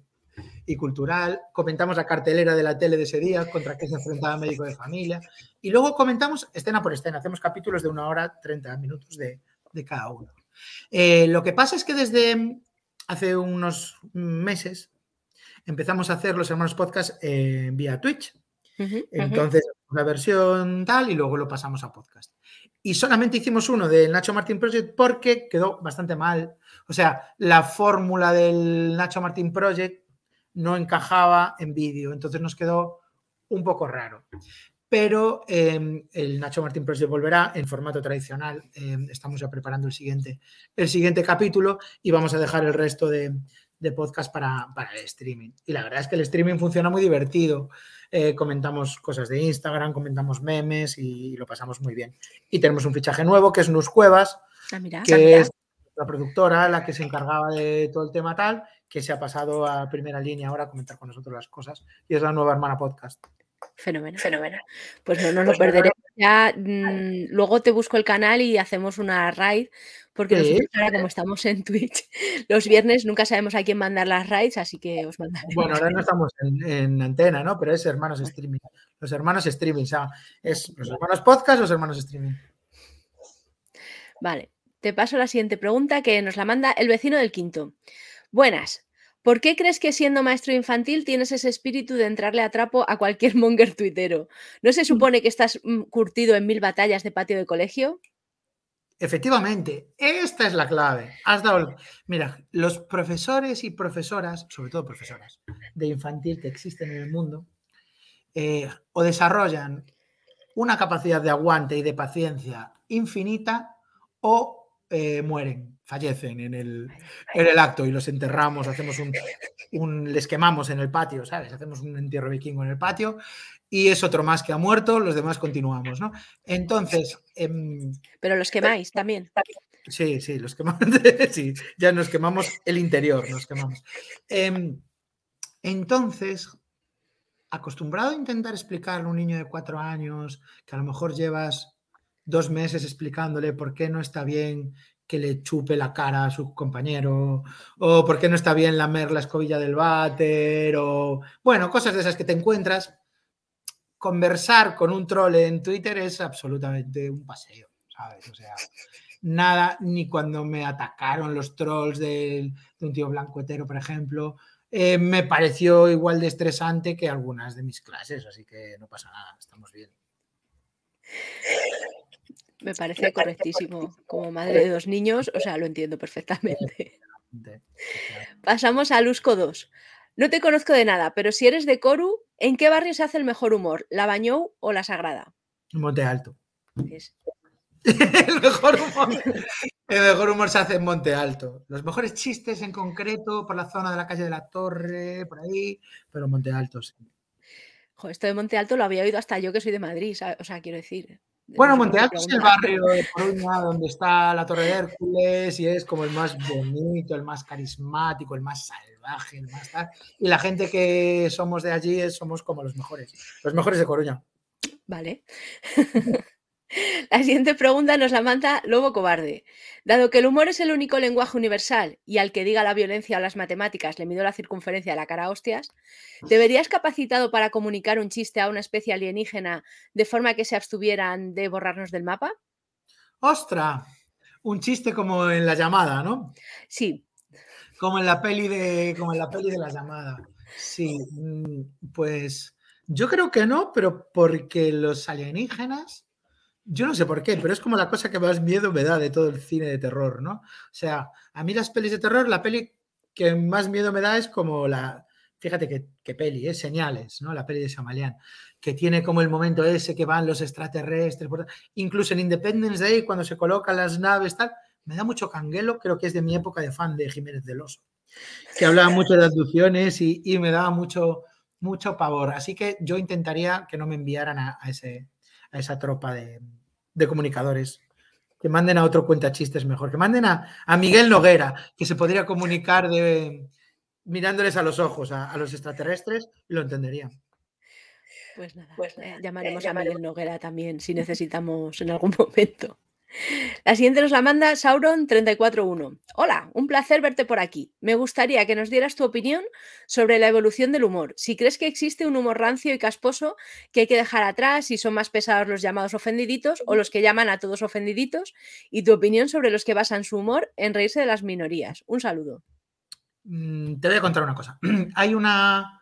y cultural, comentamos la cartelera de la tele de ese día, contra qué se enfrentaba Médico de Familia, y luego comentamos escena por escena, hacemos capítulos de una hora, 30 minutos de, cada uno. Eh, lo que pasa es que desde hace unos meses empezamos a hacer los hermanos podcast eh, vía Twitch. Entonces, una versión tal y luego lo pasamos a podcast. Y solamente hicimos uno del Nacho Martín Project porque quedó bastante mal. O sea, la fórmula del Nacho Martín Project no encajaba en vídeo, entonces nos quedó un poco raro. Pero em, el Nacho Martín Project volverá en formato tradicional. Em, estamos ya preparando el siguiente, el siguiente capítulo y vamos a dejar el resto de, podcast para, el streaming. Y la verdad es que el streaming funciona muy divertido. Eh, comentamos cosas de Instagram, comentamos memes y, lo pasamos muy bien. Y tenemos un fichaje nuevo que es Nus Cuevas, ah, que es la productora, la que se encargaba de todo el tema tal, que se ha pasado a primera línea ahora a comentar con nosotros las cosas y es la nueva hermana podcast. Fenómeno, fenómeno. Pues no nos lo pues perderemos. Ya, mm, luego te busco el canal y hacemos una raid, porque nosotros ahora como estamos en Twitch los viernes nunca sabemos a quién mandar las raids, así que os mandaremos. Bueno, ahora no estamos en, antena, ¿no? Pero es hermanos streaming. Los hermanos streaming, o sea, es los hermanos podcast los hermanos streaming. Vale, te paso la siguiente pregunta que nos la manda el vecino del quinto. Buenas. ¿Por qué crees que siendo maestro infantil tienes ese espíritu de entrarle a trapo a cualquier monger tuitero? ¿No se mm. supone que estás mm, curtido en mil batallas de patio de colegio? Efectivamente, esta es la clave. Has dado. Mira, los profesores y profesoras, sobre todo profesoras de infantil que existen en el mundo, eh, o desarrollan una capacidad de aguante y de paciencia infinita o eh, mueren fallecen en el, en el acto y los enterramos, hacemos un, les quemamos en el patio, ¿sabes? Hacemos un entierro vikingo en el patio y es otro más que ha muerto, los demás continuamos, ¿no? Entonces... Em, Pero los quemáis también. Sí, sí, los quemamos, sí, ya nos quemamos el interior, nos quemamos. Em, entonces, acostumbrado a intentar explicarle a un niño de cuatro años que a lo mejor llevas dos meses explicándole por qué no está bien que le chupe la cara a su compañero, o por qué no está bien lamer la escobilla del váter, o bueno, cosas de esas que te encuentras. Conversar con un troll en Twitter es absolutamente un paseo, ¿sabes? O sea, nada, ni cuando me atacaron los trolls de, un tío blanco hetero, por ejemplo, eh, me pareció igual de estresante que algunas de mis clases, así que no pasa nada, estamos bien. Me parece correctísimo. Como madre de dos niños, o sea, lo entiendo perfectamente. Pasamos a Lusco 2. No te conozco de nada, pero si eres de Coru, ¿en qué barrio se hace el mejor humor? ¿La Bañou o la Sagrada? Monte Alto. el, mejor humor, el mejor humor se hace en Monte Alto. Los mejores chistes en concreto por la zona de la calle de la Torre, por ahí, pero Monte Alto sí. esto de Monte Alto lo había oído hasta yo que soy de Madrid, o sea, quiero decir. Bueno, Monte Alto es el barrio de Coruña donde está la Torre de Hércules y es como el más bonito, el más carismático, el más salvaje, el más tal. Y la gente que somos de allí somos como los mejores, los mejores de Coruña. Vale. La siguiente pregunta nos la manda Lobo Cobarde. Dado que el humor es el único lenguaje universal y al que diga la violencia o las matemáticas le mido la circunferencia de la cara a hostias, ¿deberías capacitado para comunicar un chiste a una especie alienígena de forma que se abstuvieran de borrarnos del mapa? ¡Ostra! Un chiste como en la llamada, ¿no? Sí. Como en la peli de, como en la peli de la llamada. Sí, mm, pues yo creo que no, pero porque los alienígenas yo no sé por qué, pero es como la cosa que más miedo me da de todo el cine de terror, ¿no? O sea, a mí las pelis de terror, la peli que más miedo me da es como la fíjate qué, peli, es ¿eh? Señales, ¿no? La peli de Samalian, que tiene como el momento ese que van los extraterrestres, incluso en Independence Day, cuando se colocan las naves, tal, me da mucho canguelo, creo que es de mi época de fan de Jiménez del Oso, que hablaba mucho de abducciones y, me daba mucho, mucho pavor. Así que yo intentaría que no me enviaran a, ese, a esa tropa de, comunicadores que manden a otro cuenta chistes mejor, que manden a, a, Miguel Noguera, que se podría comunicar de, mirándoles a los ojos a, los extraterrestres y lo entenderían. Pues nada, pues eh, llamaremos a Miguel Noguera también si necesitamos en algún momento. La siguiente nos la manda Sauron341. Hola, un placer verte por aquí. Me gustaría que nos dieras tu opinión sobre la evolución del humor. Si crees que existe un humor rancio y casposo que hay que dejar atrás, si son más pesados los llamados ofendiditos o los que llaman a todos ofendiditos, y tu opinión sobre los que basan su humor en reírse de las minorías. Un saludo. Mm, te voy a contar una cosa. Hay una.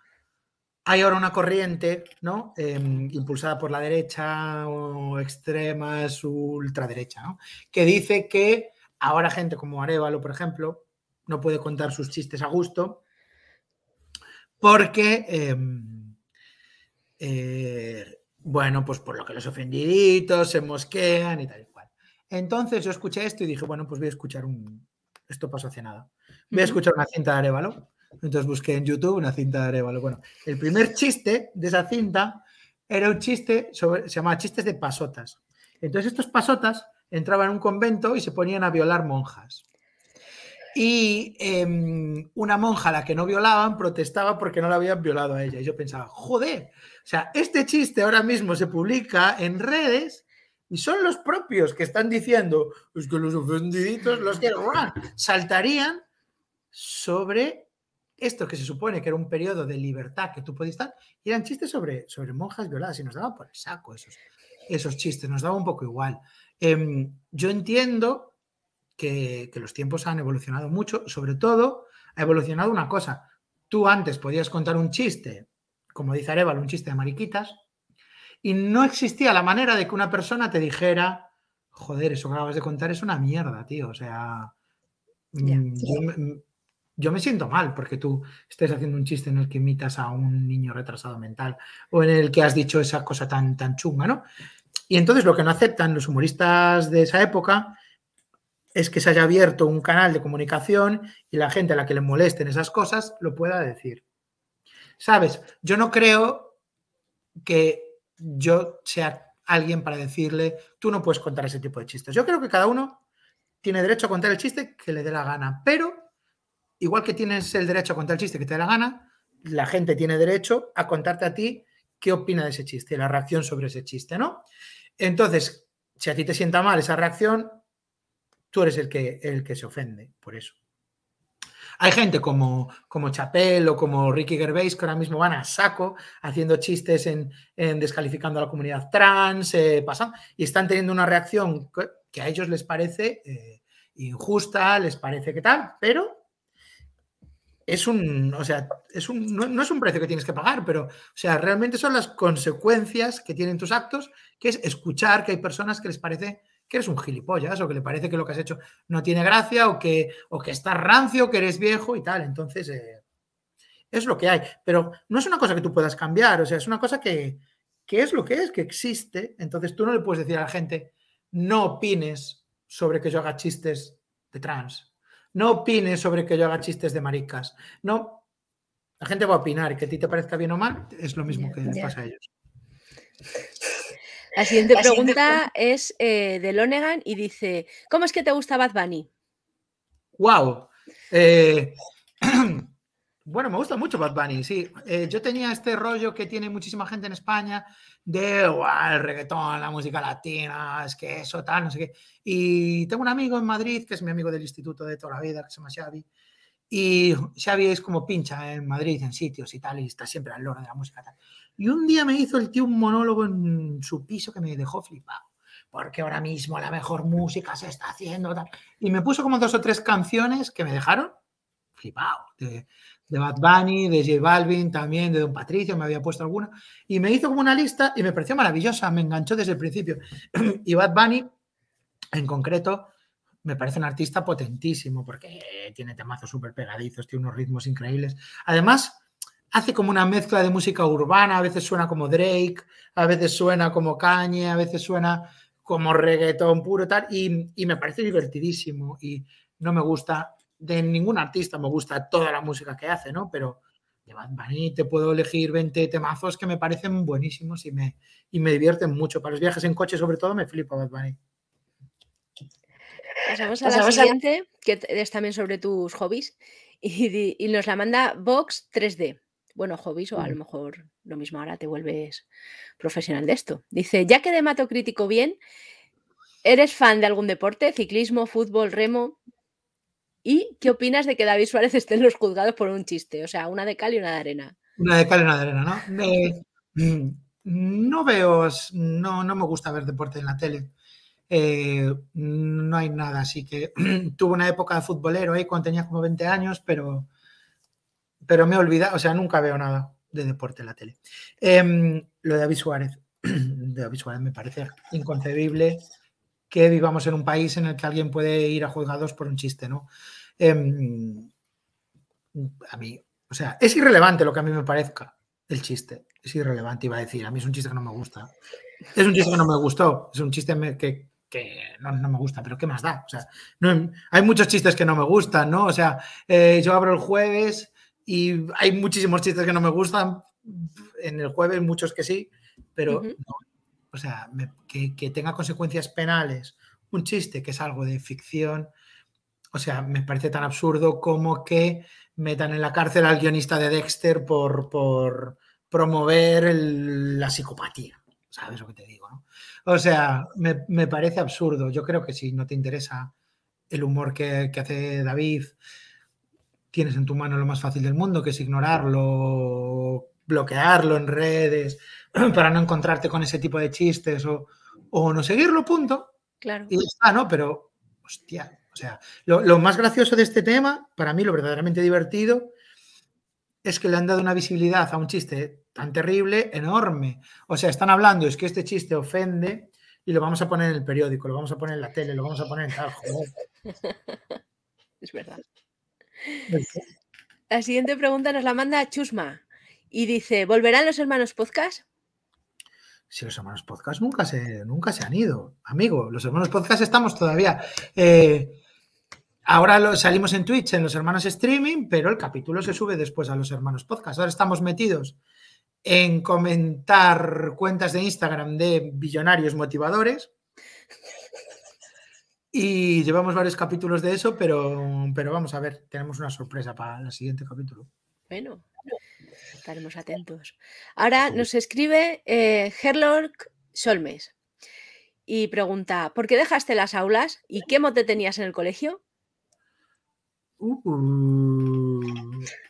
Hay ahora una corriente, ¿no? Em, impulsada por la derecha o extremas, ultraderecha, ¿no? Que dice que ahora gente como Arevalo, por ejemplo, no puede contar sus chistes a gusto porque, em, eh, bueno, pues por lo que los ofendiditos se mosquean y tal y cual. Entonces yo escuché esto y dije, bueno, pues voy a escuchar un... Esto pasó hace nada voy a escuchar una cinta de Arevalo. Entonces busqué en YouTube una cinta de Arevalo. Bueno, el primer chiste de esa cinta era un chiste sobre, se llamaba chistes de pasotas. Entonces estos pasotas entraban en un convento y se ponían a violar monjas. Y em, una monja a la que no violaban protestaba porque no la habían violado a ella. Y yo pensaba, joder, o sea, este chiste ahora mismo se publica en redes y son los propios que están diciendo, es que los ofendiditos, los que saltarían sobre esto que se supone que era un periodo de libertad que tú podías estar, y eran chistes sobre, sobre monjas violadas y nos daban por el saco esos, esos chistes, nos daba un poco igual. Em, yo entiendo que, los tiempos han evolucionado mucho, sobre todo ha evolucionado una cosa. Tú antes podías contar un chiste, como dice Arevalo, un chiste de mariquitas, y no existía la manera de que una persona te dijera, joder, eso que acabas de contar es una mierda, tío. O sea, mm, yo me siento mal porque tú estés haciendo un chiste en el que imitas a un niño retrasado mental o en el que has dicho esa cosa tan, tan chunga, ¿no? Y entonces lo que no aceptan los humoristas de esa época es que se haya abierto un canal de comunicación y la gente a la que le molesten esas cosas lo pueda decir. ¿Sabes? Yo no creo que yo sea alguien para decirle, tú no puedes contar ese tipo de chistes. Yo creo que cada uno tiene derecho a contar el chiste que le dé la gana, pero igual que tienes el derecho a contar el chiste que te dé la gana, la gente tiene derecho a contarte a ti qué opina de ese chiste, la reacción sobre ese chiste, ¿no? Entonces, si a ti te sienta mal esa reacción, tú eres el que, el que se ofende por eso. Hay gente como, como Chapel o como Ricky Gervais que ahora mismo van a saco haciendo chistes en, descalificando a la comunidad trans, eh, pasan, y están teniendo una reacción que, a ellos les parece eh, injusta, les parece que tal, pero es un, o sea, es un, no, es un precio que tienes que pagar, pero, o sea, realmente son las consecuencias que tienen tus actos, que es escuchar que hay personas que les parece que eres un gilipollas o que le parece que lo que has hecho no tiene gracia o que, o que estás rancio, que eres viejo y tal. Entonces, eh, es lo que hay. Pero no es una cosa que tú puedas cambiar, o sea, es una cosa que, que es lo que es, que existe. Entonces, tú no le puedes decir a la gente, no opines sobre que yo haga chistes de trans no opines sobre que yo haga chistes de maricas. No, la gente va a opinar y que a ti te parezca bien o mal, es lo mismo que les pasa a ellos. La siguiente pregunta es eh, de Lonegan y dice: ¿Cómo es que te gusta Bad Bunny? ¡Wow! Eh, bueno, me gusta mucho Bad Bunny, sí. Eh, yo tenía este rollo que tiene muchísima gente en España de el reggaetón, la música latina, es que eso, tal, no sé qué. Y tengo un amigo en Madrid, que es mi amigo del instituto de toda la vida, que se llama Xavi. Y Xavi es como pincha en Madrid, en sitios y tal, y está siempre al loro de la música. Tal. Y un día me hizo el tío un monólogo en su piso que me dejó flipado. Porque ahora mismo la mejor música se está haciendo. Tal. Y me puso como dos o tres canciones que me dejaron flipado. De, de Bad Bunny, de J Balvin, también de Don Patricio, me había puesto alguna, y me hizo como una lista y me pareció maravillosa, me enganchó desde el principio. y Bad Bunny, en concreto, me parece un artista potentísimo porque tiene temazos súper pegadizos, tiene unos ritmos increíbles. Además, hace como una mezcla de música urbana, a veces suena como Drake, a veces suena como Kanye, a veces suena como reggaetón puro tal, y, y me parece divertidísimo y no me gusta de ningún artista, me gusta toda la música que hace, ¿no? Pero de Bad Bunny te puedo elegir 20 temazos que me parecen buenísimos y me, y me divierten mucho. Para los viajes en coche, sobre todo, me flipa Bad Bunny. Pasamos a la siguiente, que es también sobre tus hobbies, y, y nos la manda Vox 3D bueno, hobbies o a lo mejor lo mismo ahora te vuelves profesional de esto. Dice, ya que de mato crítico bien, ¿eres fan de algún deporte? Ciclismo, fútbol, remo. ¿Y qué opinas de que David Suárez esté en los juzgados por un chiste? O sea, una de cal y una de arena. Una de cal y una de arena, ¿no? Mm, no veo, no, no me gusta ver deporte en la tele. Eh, no hay nada, así que tuve una época de futbolero ahí cuando tenía como 20 años, pero, pero me he olvidado, o sea, nunca veo nada de deporte en la tele. Em, lo de David Suárez, de David Suárez me parece inconcebible que vivamos en un país en el que alguien puede ir a juzgados por un chiste, ¿no? Em, a mí, o sea, es irrelevante lo que a mí me parezca el chiste. Es irrelevante, iba a decir. A mí es un chiste que no me gusta. Es un chiste que no me gustó. Es un chiste que, no, me gusta, pero ¿qué más da? O sea, hay muchos chistes que no me gustan, ¿no? O sea, eh, yo abro el jueves y hay muchísimos chistes que no me gustan. En el jueves, muchos que sí, pero o sea, que, tenga consecuencias penales un chiste que es algo de ficción o sea, me parece tan absurdo como que metan en la cárcel al guionista de Dexter por, por promover la psicopatía. ¿Sabes lo que te digo? O sea, me, parece absurdo. Yo creo que si no te interesa el humor que, hace David, tienes en tu mano lo más fácil del mundo, que es ignorarlo, bloquearlo en redes, para no encontrarte con ese tipo de chistes o, o no seguirlo, punto. Claro. Y está, ¿no? Pero, hostia, o sea, lo, más gracioso de este tema, para mí lo verdaderamente divertido, es que le han dado una visibilidad a un chiste tan terrible, enorme. O sea, están hablando, es que este chiste ofende y lo vamos a poner en el periódico, lo vamos a poner en la tele, lo vamos a poner en tal, Es verdad. La siguiente pregunta nos la manda Chusma y dice, ¿volverán los hermanos podcast? Si los hermanos podcast nunca se, nunca se han ido, amigo. Los hermanos podcast estamos todavía. Eh, Ahora lo, salimos en Twitch, en los hermanos streaming, pero el capítulo se sube después a los hermanos podcast. Ahora estamos metidos en comentar cuentas de Instagram de billonarios motivadores. Y llevamos varios capítulos de eso, pero, pero vamos a ver, tenemos una sorpresa para el siguiente capítulo. Bueno, estaremos atentos. Ahora nos escribe eh, Herlork Solmes y pregunta, ¿por qué dejaste las aulas y qué mote tenías en el colegio? Uh,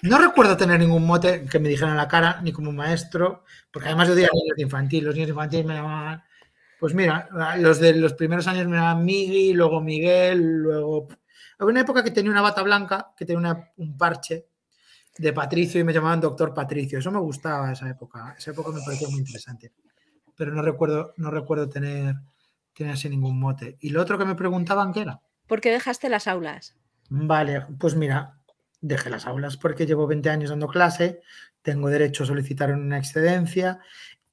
no recuerdo tener ningún mote que me dijeran en la cara, ni como maestro, porque además yo diría niños de infantil. Los niños de infantil me llamaban, pues mira, los de los primeros años me llamaban Miguel, luego Miguel, luego. Había una época que tenía una bata blanca, que tenía un parche de Patricio y me llamaban Doctor Patricio. Eso me gustaba esa época. Esa época me parecía muy interesante. Pero no recuerdo, no recuerdo tener, tener así ningún mote. Y lo otro que me preguntaban, ¿qué era? ¿Por qué dejaste las aulas? Vale, pues mira, dejé las aulas porque llevo 20 años dando clase, tengo derecho a solicitar una excedencia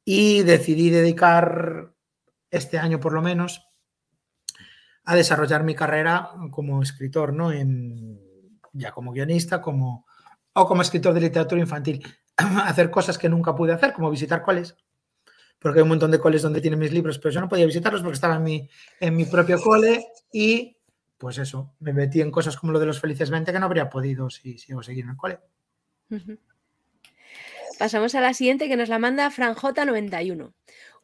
y decidí dedicar este año por lo menos a desarrollar mi carrera como escritor, ¿no? En, ya como guionista, como, o como escritor de literatura infantil. hacer cosas que nunca pude hacer, como visitar coles, porque hay un montón de coles donde tienen mis libros, pero yo no podía visitarlos porque estaba en mi, en mi propio cole y pues eso, me metí en cosas como lo de los felices 20 que no habría podido si sigo seguir en el cole. Pasamos a la siguiente que nos la manda FranJ91.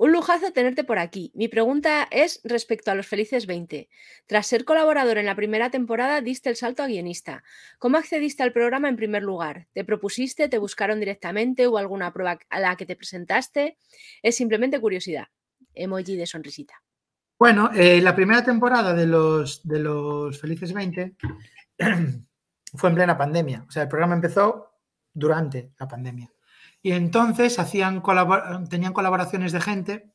Un lujazo tenerte por aquí. Mi pregunta es respecto a los Felices 20. Tras ser colaborador en la primera temporada, diste el salto a guionista. ¿Cómo accediste al programa en primer lugar? ¿Te propusiste? ¿Te buscaron directamente? ¿Hubo alguna prueba a la que te presentaste? Es simplemente curiosidad. Emoji de sonrisita. Bueno, eh, la primera temporada de los, de los Felices 20 fue en plena pandemia. O sea, el programa empezó durante la pandemia. Y entonces hacían tenían colaboraciones de gente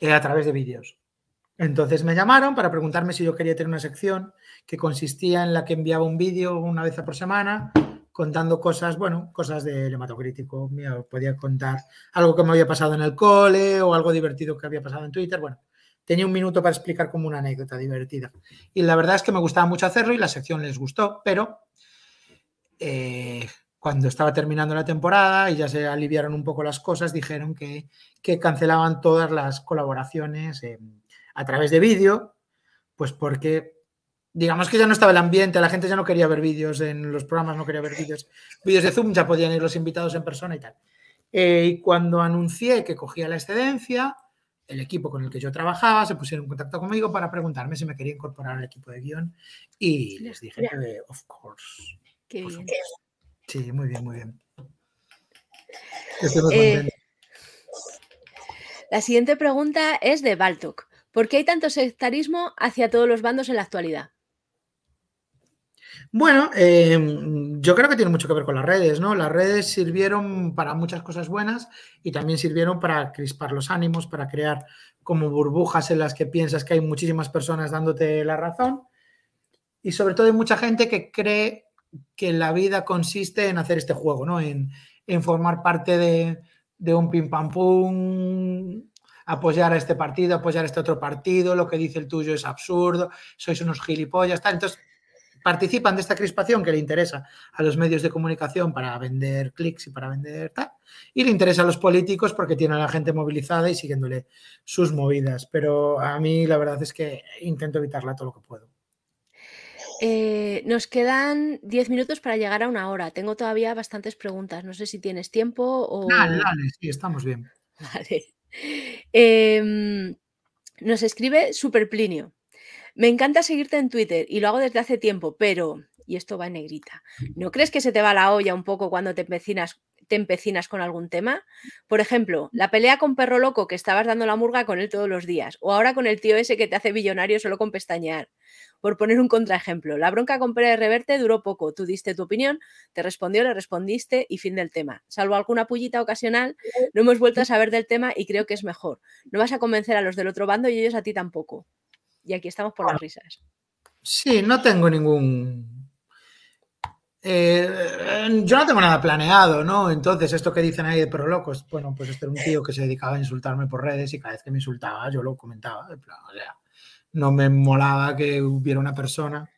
eh, a través de vídeos. Entonces me llamaron para preguntarme si yo quería tener una sección que consistía en la que enviaba un vídeo una vez por semana contando cosas, bueno, cosas del hematocrítico. Mira, podía contar algo que me había pasado en el cole o algo divertido que había pasado en Twitter. Bueno, tenía un minuto para explicar como una anécdota divertida. Y la verdad es que me gustaba mucho hacerlo y la sección les gustó, pero eh, cuando estaba terminando la temporada y ya se aliviaron un poco las cosas, dijeron que, cancelaban todas las colaboraciones a través de vídeo, pues porque digamos que ya no estaba el ambiente, la gente ya no quería ver vídeos en los programas, no quería ver vídeos, vídeos de Zoom, ya podían ir los invitados en persona y tal. Eh, y cuando anuncié que cogía la excedencia, el equipo con el que yo trabajaba se pusieron en contacto conmigo para preguntarme si me quería incorporar al equipo de guion y les dije que, of course. Qué bien. Sí, muy bien, muy bien. Eh, la siguiente pregunta es de Baltok. ¿Por qué hay tanto sectarismo hacia todos los bandos en la actualidad? Bueno, em, yo creo que tiene mucho que ver con las redes, ¿no? Las redes sirvieron para muchas cosas buenas y también sirvieron para crispar los ánimos, para crear como burbujas en las que piensas que hay muchísimas personas dándote la razón. Y sobre todo hay mucha gente que cree que la vida consiste en hacer este juego, ¿no? En, formar parte de, de un pim pam pum, apoyar a este partido, apoyar a este otro partido, lo que dice el tuyo es absurdo, sois unos gilipollas, tal. Entonces, participan de esta crispación que le interesa a los medios de comunicación para vender clics y para vender tal, y le interesa a los políticos porque tienen a la gente movilizada y siguiéndole sus movidas. Pero a mí la verdad es que intento evitarla todo lo que puedo. Eh, nos quedan 10 minutos para llegar a una hora. Tengo todavía bastantes preguntas. No sé si tienes tiempo o. Dale, dale, sí, estamos bien. Vale. Em, nos escribe Superplinio. Me encanta seguirte en Twitter y lo hago desde hace tiempo, pero, y esto va en negrita, ¿no crees que se te va la olla un poco cuando te empecinas, te empecinas con algún tema? Por ejemplo, la pelea con perro loco que estabas dando la murga con él todos los días, o ahora con el tío ese que te hace billonario solo con pestañear. Por poner un contraejemplo, la bronca con Pérez Reverte duró poco, tú diste tu opinión, te respondió, le respondiste y fin del tema. Salvo alguna pullita ocasional, no hemos vuelto a saber del tema y creo que es mejor. No vas a convencer a los del otro bando y ellos a ti tampoco y aquí estamos por las risas. Sí, no tengo ningún... Eh, yo no tengo nada planeado, ¿no? Entonces, esto que dicen ahí de perro locos, bueno, pues este era un tío que se dedicaba a insultarme por redes y cada vez que me insultaba yo lo comentaba. no me molaba que hubiera una persona.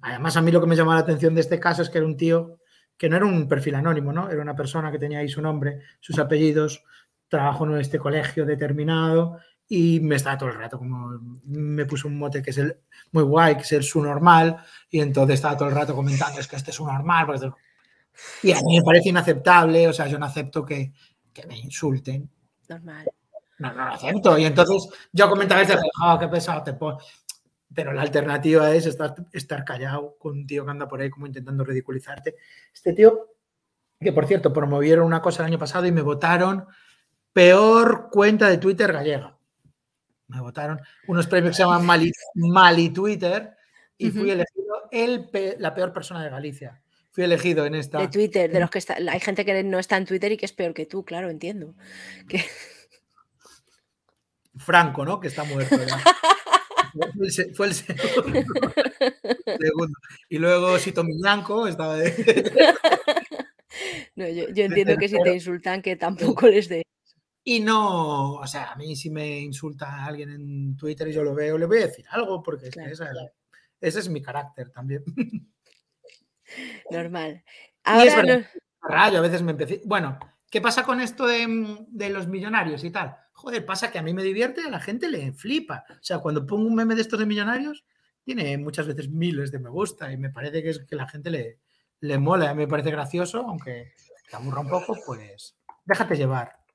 Además, a mí lo que me llamaba la atención de este caso es que era un tío que no era un perfil anónimo, ¿no? Era una persona que tenía ahí su nombre, sus apellidos, trabajo en este colegio determinado y me estaba todo el rato como me puso un mote que es el muy guay, que es el su normal y entonces estaba todo el rato comentando es que este es su normal pues, y a mí me parece inaceptable, o sea, yo no acepto que, que me insulten. Normal. No, no lo acepto. Y entonces yo comentaba este, oh, qué pesado te Pero la alternativa es estar, estar callado con un tío que anda por ahí como intentando ridiculizarte. Este tío, que por cierto, promovieron una cosa el año pasado y me votaron peor cuenta de Twitter gallega me votaron unos premios que se llaman Mali, Twitter y fui elegido el la peor persona de Galicia. Fui elegido en esta. De Twitter, de los que está. Hay gente que no está en Twitter y que es peor que tú, claro, entiendo. Franco, ¿no? Que está muerto. Fue el, segundo. Y luego Sito Miñanco estaba de. No, yo, yo, entiendo que si te insultan, que tampoco les dé. Y no, o sea, a mí si me insulta alguien en Twitter y yo lo veo, le voy a decir algo, porque ese es mi carácter también. Normal. Ahora a veces me empecé. Bueno, ¿qué pasa con esto de, los millonarios y tal? Joder, pasa que a mí me divierte, a la gente le flipa. O sea, cuando pongo un meme de estos de millonarios, tiene muchas veces miles de me gusta y me parece que es que la gente le, le mola, me parece gracioso, aunque te aburra un poco, pues déjate llevar.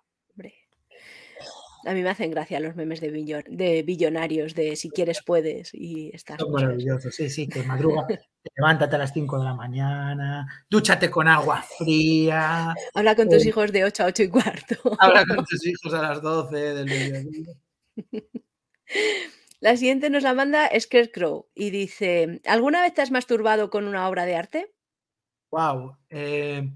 A mí me hacen gracia los memes de, de billonarios, de si quieres puedes y estas Son maravillosos, sí, sí, que madruga, levántate a las 5 de la mañana, dúchate con agua fría. Habla con tus eh, hijos de 8 a 8 y cuarto. Habla con tus hijos a las 12 del mediodía. La siguiente nos la manda Scarecrow y dice: ¿Alguna vez te has masturbado con una obra de arte? Wow. Eh,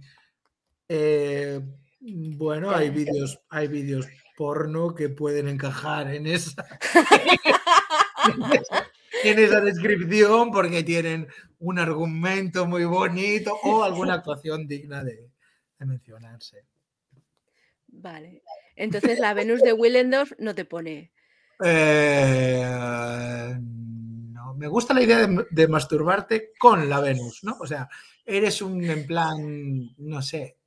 eh, bueno, hay vídeos, hay vídeos porno que pueden encajar en esa, en esa descripción porque tienen un argumento muy bonito o alguna actuación digna de, mencionarse. Vale. Entonces la Venus de Willendorf no te pone. Eh, no, me gusta la idea de, de, masturbarte con la Venus, ¿no? O sea, eres un en plan, no sé,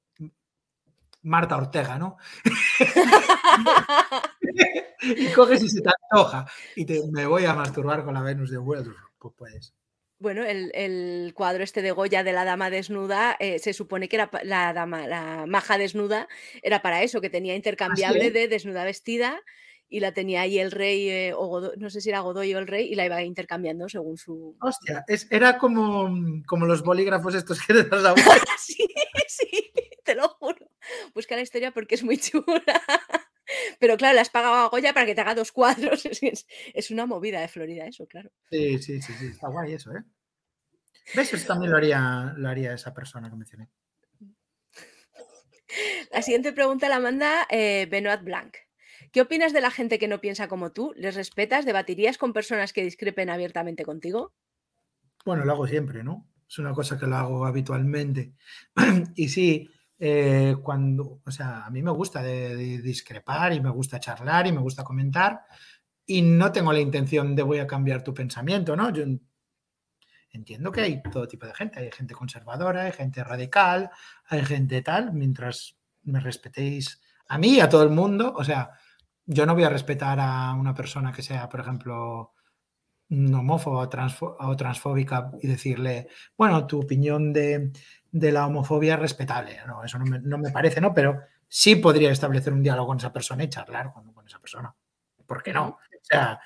Marta Ortega, ¿no? y coges y se te antoja y te, me voy a masturbar con la Venus de Willendorf, pues puedes. Bueno, el, cuadro este de Goya de la dama desnuda, eh, se supone que era la dama, la maja desnuda, era para eso, que tenía ¿Ah, intercambiable de desnuda vestida y la tenía ahí el rey, eh, o no sé si era Godoy o el rey, y la iba intercambiando según su. Hostia, era como, como los bolígrafos estos que te das sí, sí, te lo juro. Busca la historia porque es muy chula. Pero claro, le has pagado a Goya para que te haga dos cuadros. Es, una movida de Florida eso, claro. Sí, sí, sí, sí. Está guay eso, ¿eh? ¿Ves? Eso también lo haría, lo haría esa persona que mencioné. La siguiente pregunta la manda eh, Benoit Blanc. ¿Qué opinas de la gente que no piensa como tú? ¿Les respetas? ¿Debatirías con personas que discrepen abiertamente contigo? Bueno, lo hago siempre, ¿no? Es una cosa que lo hago habitualmente. y sí, eh, cuando, o sea, a mí me gusta discrepar y me gusta charlar y me gusta comentar y no tengo la intención de voy a cambiar tu pensamiento, ¿no? Yo entiendo que hay todo tipo de gente, hay gente conservadora, hay gente radical, hay gente tal, mientras me respetéis a mí y a todo el mundo, o sea, yo no voy a respetar a una persona que sea, por ejemplo, homófoba o, transfóbica y decirle, bueno, tu opinión de, de la homofobia es respetable. No, eso no me, parece, ¿no? Pero sí podría establecer un diálogo con esa persona y charlar con, esa persona. ¿Por qué no? O sea,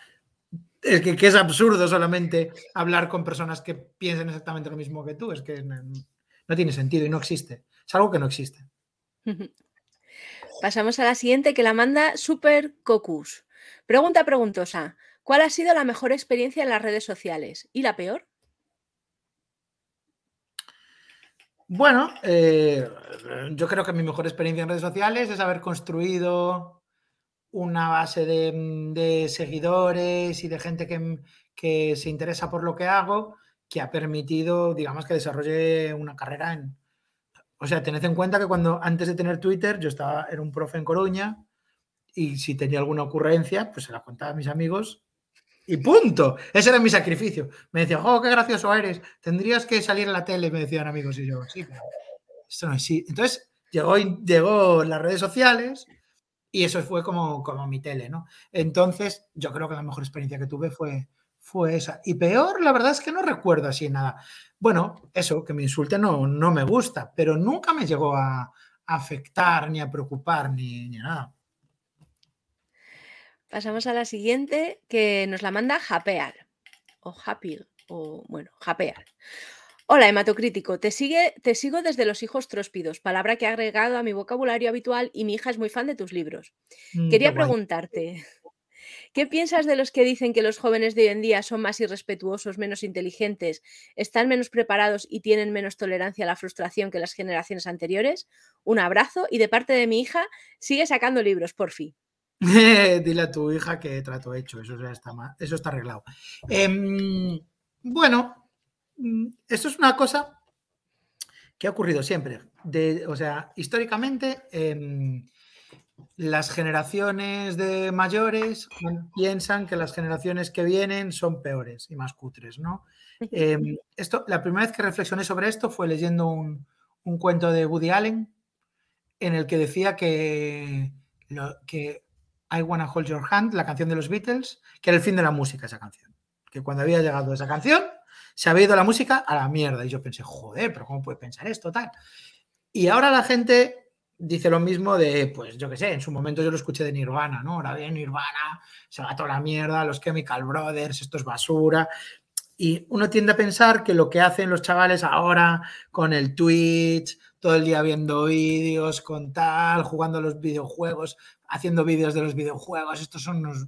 es que, es absurdo solamente hablar con personas que piensen exactamente lo mismo que tú. Es que no, no tiene sentido y no existe. Es algo que no existe. Pasamos a la siguiente que la manda Super Cocus. Pregunta preguntosa. ¿Cuál ha sido la mejor experiencia en las redes sociales y la peor? Bueno, eh, yo creo que mi mejor experiencia en redes sociales es haber construido una base de, seguidores y de gente que, se interesa por lo que hago, que ha permitido, digamos, que desarrolle una carrera en... O sea, tened en cuenta que cuando antes de tener Twitter yo estaba, era un profe en Coruña y si tenía alguna ocurrencia, pues se la contaba a mis amigos y punto. Ese era mi sacrificio. Me decían, oh, qué gracioso eres. Tendrías que salir en la tele, me decían amigos. Y yo, sí, pero no es así. Entonces llegó, llegó las redes sociales y eso fue como, como mi tele, ¿no? Entonces yo creo que la mejor experiencia que tuve fue, fue esa. Y peor, la verdad es que no recuerdo así nada. Bueno, eso, que me insulte no, no me gusta, pero nunca me llegó a, afectar, ni a preocupar, ni, ni nada. Pasamos a la siguiente que nos la manda Japear. O Japil. O bueno, Japear. Hola, hematocrítico. Te, sigue, te sigo desde los hijos tróspidos, palabra que ha agregado a mi vocabulario habitual y mi hija es muy fan de tus libros. Mm, Quería preguntarte, ¿qué piensas de los que dicen que los jóvenes de hoy en día son más irrespetuosos, menos inteligentes, están menos preparados y tienen menos tolerancia a la frustración que las generaciones anteriores? Un abrazo y de parte de mi hija, sigue sacando libros, por fin. Dile a tu hija que trato hecho, eso está arreglado. Em, bueno, mm, esto es una cosa que ha ocurrido siempre. o sea, históricamente, em, las generaciones de mayores piensan que las generaciones que vienen son peores y más cutres, ¿no? Em, esto, la primera vez que reflexioné sobre esto fue leyendo un, un cuento de Woody Allen en el que decía que, lo, que I Wanna Hold Your Hand, la canción de los Beatles, que era el fin de la música esa canción. Que cuando había llegado esa canción, se había ido la música a la mierda. Y yo pensé, joder, pero ¿cómo puede pensar esto tal? Y ahora la gente dice lo mismo de, pues yo qué sé, en su momento yo lo escuché de Nirvana, ¿no? Ahora bien, Nirvana, se va toda la mierda, los Chemical Brothers, esto es basura. Y uno tiende a pensar que lo que hacen los chavales ahora con el Twitch, todo el día viendo vídeos, con tal, jugando los videojuegos, haciendo vídeos de los videojuegos, estos son unos...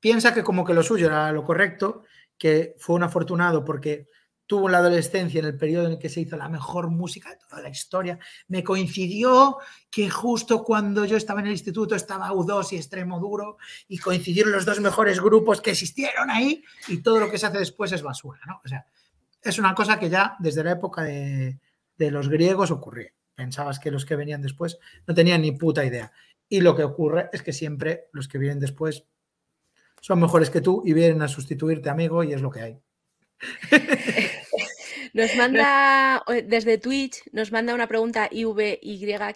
Piensa que como que lo suyo era lo correcto, que fue un afortunado porque tuvo la adolescencia en el periodo en el que se hizo la mejor música de toda la historia. Me coincidió que justo cuando yo estaba en el instituto estaba U2 y Extremo Duro y coincidieron los dos mejores grupos que existieron ahí y todo lo que se hace después es basura, ¿no? O sea, es una cosa que ya desde la época de, de los griegos ocurría. Pensabas que los que venían después no tenían ni puta idea. Y lo que ocurre es que siempre los que vienen después son mejores que tú y vienen a sustituirte, amigo, y es lo que hay. Nos manda desde Twitch, nos manda una pregunta IVY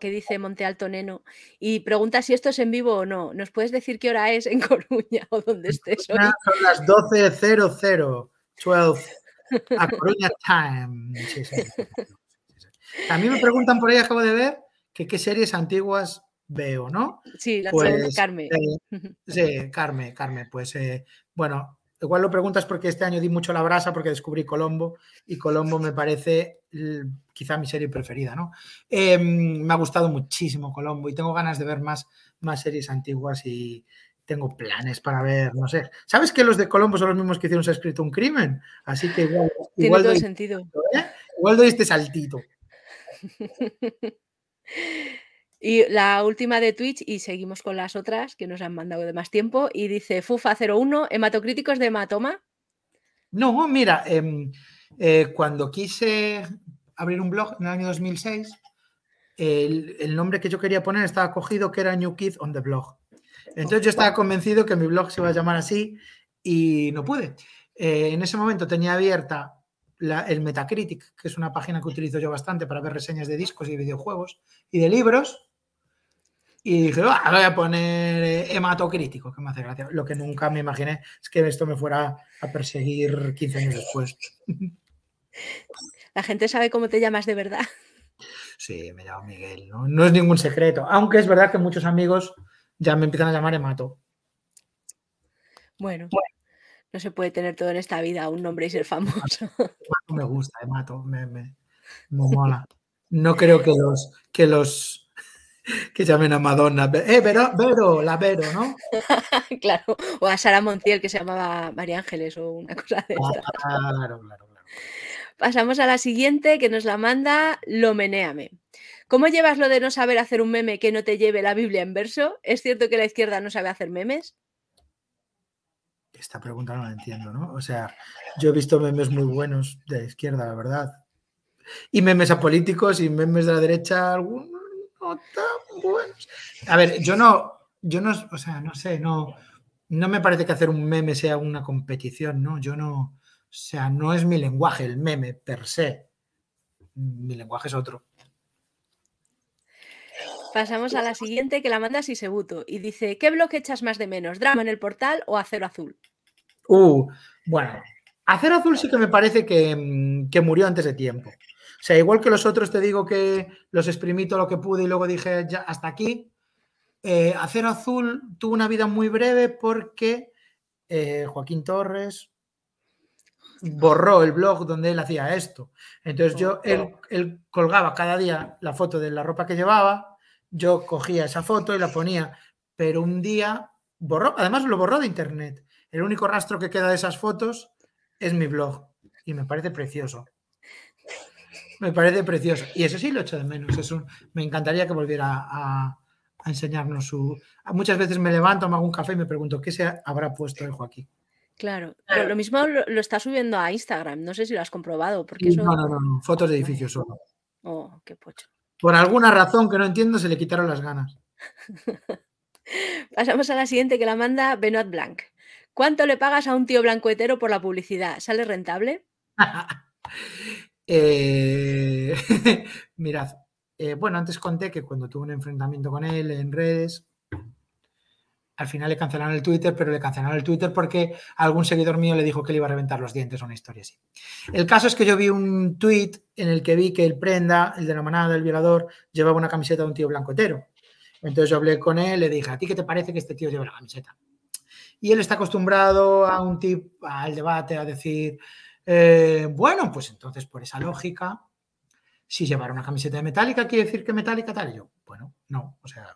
que dice Monte Alto Neno y pregunta si esto es en vivo o no. ¿Nos puedes decir qué hora es en Coruña o dónde estés hoy? Son las 12.00, 12 a Coruña time. También me preguntan por ahí, acabo de ver, que qué series antiguas veo, ¿no? Sí, la pues, Carmen. sí, Carmen, Carmen, pues eh, bueno, Igual lo preguntas porque este año di mucho la brasa porque descubrí Colombo y Colombo me parece quizá mi serie preferida, ¿no? Em, me ha gustado muchísimo Colombo y tengo ganas de ver más, más series antiguas y tengo planes para ver, no sé. ¿Sabes que los de Colombo son los mismos que hicieron Se ha escrito un crimen? Así que igual... Tiene todo sentido. ¿eh? Igual doy este saltito. Y la última de Twitch, y seguimos con las otras que nos han mandado de más tiempo, y dice Fufa01, hematocríticos de hematoma. No, mira, em, eh, cuando quise abrir un blog en el año 2006, el, nombre que yo quería poner estaba cogido que era New Kid on the Blog. Entonces yo estaba convencido que mi blog se iba a llamar así y no pude. Eh, en ese momento tenía abierta el Metacritic, que es una página que utilizo yo bastante para ver reseñas de discos y videojuegos y de libros. Y dije, voy a poner eh, hematocrítico, que me hace gracia. Lo que nunca me imaginé es que esto me fuera a perseguir 15 años después. La gente sabe cómo te llamas de verdad. Sí, me llamo Miguel, ¿no? no es ningún secreto. Aunque es verdad que muchos amigos ya me empiezan a llamar Hemato. Bueno, no se puede tener todo en esta vida, un nombre y ser famoso. me gusta, Hemato, me, me, me mola. No creo que los, que los que llamen a Madonna. Eh, Vero, Vero, la Vero, ¿no? claro, o a Sara Montiel, que se llamaba María Ángeles o una cosa de esta. Claro, claro, claro. Pasamos a la siguiente, que nos la manda Lomenéame. ¿Cómo llevas lo de no saber hacer un meme que no te lleve la Biblia en verso? ¿Es cierto que la izquierda no sabe hacer memes? Esta pregunta no la entiendo, ¿no? O sea, yo he visto memes muy buenos de la izquierda, la verdad. Y memes apolíticos y memes de la derecha, algunos tan buenos. A ver, yo no, yo no, o sea, no sé, no, no me parece que hacer un meme sea una competición, ¿no? Yo no, o sea, no es mi lenguaje el meme per se. Mi lenguaje es otro. Pasamos a la siguiente que la manda Sisebuto y dice, ¿qué bloque echas más de menos? ¿Drama en el portal o Acero Azul? Uh, bueno, Acero Azul sí que me parece que, que murió antes de tiempo. O sea, igual que los otros te digo que los exprimí todo lo que pude y luego dije ya hasta aquí. Eh, Acero Azul tuvo una vida muy breve porque eh, Joaquín Torres borró el blog donde él hacía esto. Entonces yo, él, él, colgaba cada día la foto de la ropa que llevaba, yo cogía esa foto y la ponía, pero un día borró, además lo borró de internet. El único rastro que queda de esas fotos es mi blog y me parece precioso. Me parece precioso. Y eso sí lo echo de menos. Eso, me encantaría que volviera a, enseñarnos su. Muchas veces me levanto, me hago un café y me pregunto qué se habrá puesto el Joaquín. Claro, pero lo mismo lo, está subiendo a Instagram. No sé si lo has comprobado. Porque eso... no, no, no, fotos de edificios solo. Oh, qué pocho. Por alguna razón que no entiendo, se le quitaron las ganas. Pasamos a la siguiente que la manda Benoit Blanc. ¿Cuánto le pagas a un tío blanco hetero por la publicidad? ¿Sale rentable? Eh, mirad, eh, bueno, antes conté que cuando tuve un enfrentamiento con él en redes, al final le cancelaron el Twitter, pero le cancelaron el Twitter porque algún seguidor mío le dijo que le iba a reventar los dientes o una historia así. El caso es que yo vi un tweet en el que vi que el prenda, el de la manada, el violador, llevaba una camiseta de un tío blanco entero. Entonces yo hablé con él, le dije, ¿a ti qué te parece que este tío lleve la camiseta? Y él está acostumbrado a un tip, al debate, a decir, eh, bueno, pues entonces por esa lógica, si llevar una camiseta de metálica quiere decir que metálica tal, y yo, bueno, no, o sea,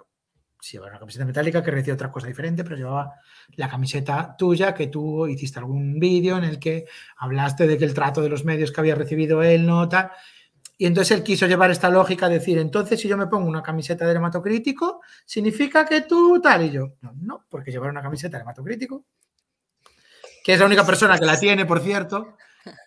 si llevaba una camiseta metálica que decía otra cosa diferente, pero llevaba la camiseta tuya que tú hiciste algún vídeo en el que hablaste de que el trato de los medios que había recibido él, no tal. Y entonces él quiso llevar esta lógica, decir, entonces si yo me pongo una camiseta de hematocrítico, significa que tú tal. Y yo, no, no, porque llevar una camiseta de hematocrítico, que es la única persona que la tiene, por cierto,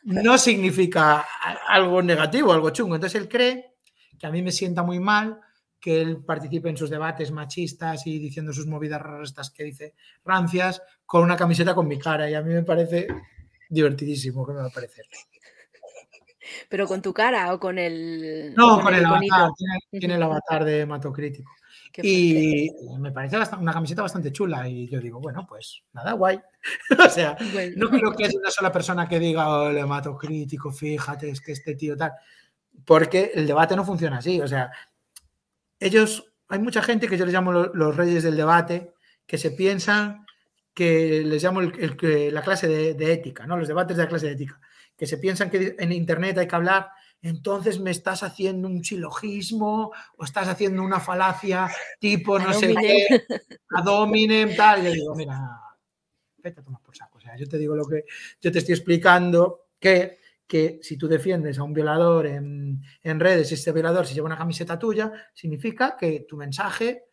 no significa algo negativo, algo chungo. Entonces él cree que a mí me sienta muy mal que él participe en sus debates machistas y diciendo sus movidas raras estas que dice rancias con una camiseta con mi cara y a mí me parece divertidísimo que me va a parecer. ¿Pero con tu cara o con el.? No, con, el, avatar. Tiene, el avatar de hematocrítico. Y me parece una camiseta bastante chula. Y yo digo, bueno, pues nada, guay. o sea, no creo que haya una sola persona que diga, oh, el hematocrítico, fíjate, es que este tío tal. Porque el debate no funciona así. O sea, ellos, hay mucha gente que yo les llamo los, reyes del debate, que se piensan que les llamo la clase de, de, ética, ¿no? Los debates de la clase de ética, que se piensan que en Internet hay que hablar, entonces me estás haciendo un silogismo o estás haciendo una falacia tipo no sé qué, ad hominem, tal. Yo digo, mira, vete a tomar por saco. O sea, yo te digo lo que yo te estoy explicando que que si tú defiendes a un violador en, redes y este violador se lleva una camiseta tuya, significa que tu mensaje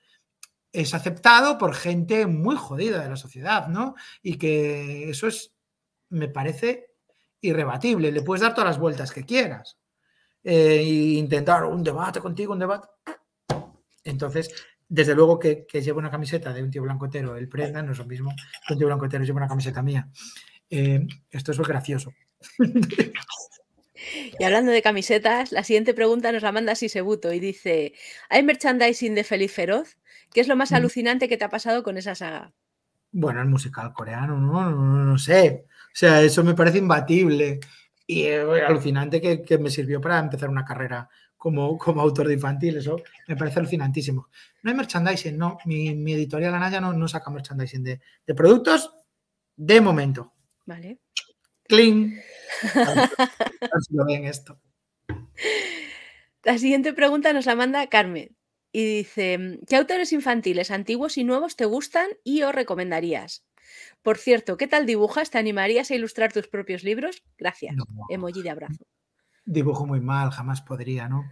es aceptado por gente muy jodida de la sociedad, ¿no? Y que eso es, me parece irrebatible. Le puedes dar todas las vueltas que quieras. E intentar un debate contigo, un debate. Entonces, desde luego que, que llevo una camiseta de un tío blanco entero, el prenda, no es lo mismo que un tío blanco entero lleva una camiseta mía. Eh, esto es gracioso. Y hablando de camisetas, la siguiente pregunta nos la manda Sisebuto y dice: ¿Hay merchandising de Feliz Feroz? ¿Qué es lo más mm. alucinante que te ha pasado con esa saga? Bueno, el musical coreano, no, no, sé. O sea, eso me parece imbatible y eh, alucinante que, me sirvió para empezar una carrera como, como autor de infantil. Eso me parece alucinantísimo. No hay merchandising, no. Mi, editorial Anaya no, no saca merchandising de, de productos de momento. Vale. Clean. lo ven esto. La siguiente pregunta nos la manda Carmen y dice: ¿Qué autores infantiles antiguos y nuevos te gustan y o recomendarías? Por cierto, ¿qué tal dibujas? ¿Te animarías a ilustrar tus propios libros? Gracias. Emoji de abrazo. Dibujo muy mal, jamás podría, ¿no?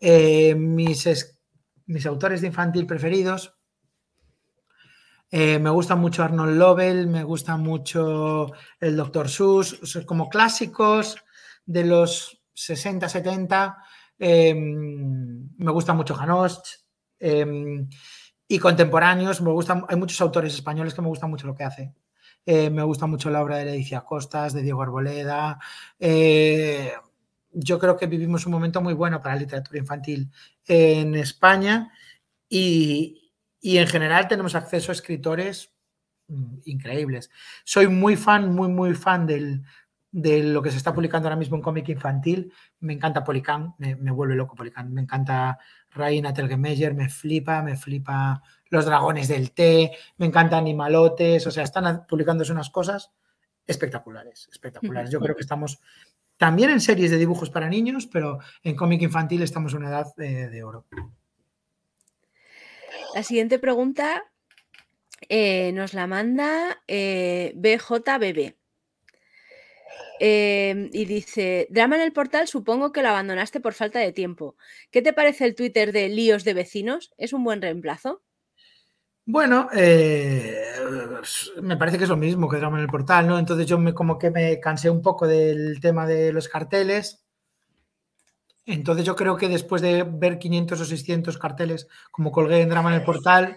Eh, mis, mis autores de infantil preferidos eh, me gusta mucho Arnold Lovell, me gusta mucho el Dr. Seuss, como clásicos de los 60, 70. Em, me gusta mucho Janost. Em, y contemporáneos, me gustan, hay muchos autores españoles que me gustan mucho lo que hace. Eh, me gusta mucho la obra de Leticia Costas, de Diego Arboleda. Eh, yo creo que vivimos un momento muy bueno para la literatura infantil en España y, y en general tenemos acceso a escritores mm, increíbles. Soy muy fan, muy, muy fan del, de lo que se está publicando ahora mismo en cómic infantil. Me encanta Policán, me, vuelve loco Policán. Me encanta Raina Telgemeyer, me flipa, me flipa Los Dragones del Té, me encanta Animalotes, o sea, están publicándose unas cosas espectaculares, espectaculares. Yo creo que estamos también en series de dibujos para niños, pero en cómic infantil estamos en una edad de oro. La siguiente pregunta eh, nos la manda eh, BJBB. Em, y dice, drama en el portal, supongo que lo abandonaste por falta de tiempo. ¿Qué te parece el Twitter de líos de vecinos? ¿Es un buen reemplazo? Bueno, eh, me parece que es lo mismo que drama en el portal, ¿no? Entonces yo me, como que me cansé un poco del tema de los carteles entonces yo creo que después de ver 500 o 600 carteles como colgué en Drama en el portal,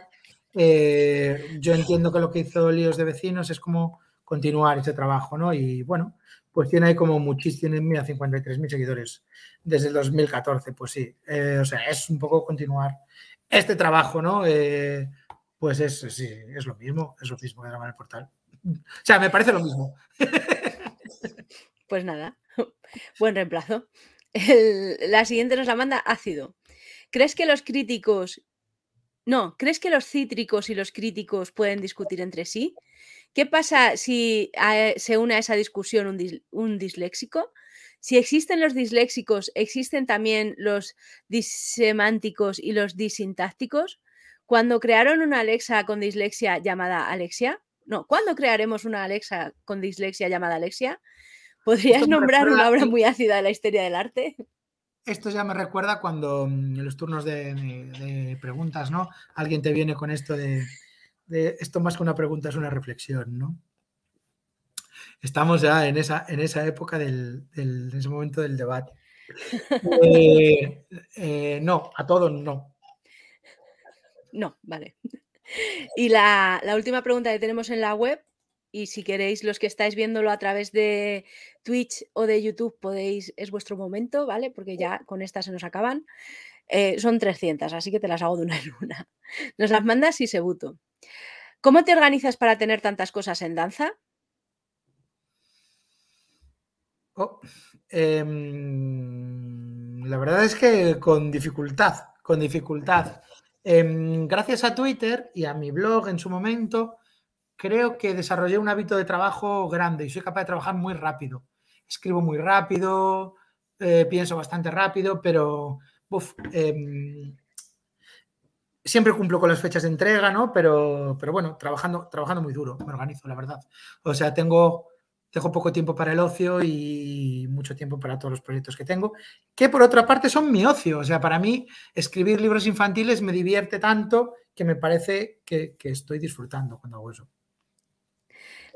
eh, yo entiendo que lo que hizo Líos de Vecinos es como continuar ese trabajo, ¿no? Y bueno, pues tiene ahí como muchísimos, mira, 53.000 seguidores desde el 2014, pues sí, eh, o sea, es un poco continuar este trabajo, ¿no? Eh, pues es, sí, es lo mismo, es lo mismo que en el portal. O sea, me parece lo mismo. Pues nada, buen reemplazo la siguiente nos la manda ácido. ¿Crees que los críticos... No, ¿crees que los cítricos y los críticos pueden discutir entre sí? ¿Qué pasa si se une a esa discusión un, un, disléxico? Si existen los disléxicos, ¿existen también los disemánticos y los disintácticos? Cuando crearon una Alexa con dislexia llamada Alexia, no, ¿cuándo crearemos una Alexa con dislexia llamada Alexia? ¿Podrías nombrar una obra muy ácida de la historia del arte? Esto ya me recuerda cuando mm, en los turnos de, preguntas, ¿no? Alguien te viene con esto de, esto más que una pregunta es una reflexión, ¿no? Estamos ya en esa, en esa época del, en ese momento del debate. Eh, eh, no, a todos no. No, vale. Y la, última pregunta que tenemos en la web, y si queréis los que estáis viéndolo a través de Twitch o de YouTube, podéis, es vuestro momento, ¿vale? Porque ya con esta se nos acaban. Eh, son 300, así que te las hago de una en una. Nos las mandas y se buto. ¿Cómo te organizas para tener tantas cosas en danza? Oh, em, la verdad es que con dificultad, con dificultad. Em, gracias a Twitter y a mi blog en su momento, creo que desarrollé un hábito de trabajo grande y soy capaz de trabajar muy rápido. Escribo muy rápido, eh, pienso bastante rápido, pero em, siempre cumplo con las fechas de entrega, ¿no? Pero, pero bueno, trabajando, trabajando muy duro, me organizo, la verdad. O sea, tengo dejo poco tiempo para el ocio y mucho tiempo para todos los proyectos que tengo, que por otra parte son mi ocio. O sea, para mí escribir libros infantiles me divierte tanto que me parece que, estoy disfrutando cuando hago eso.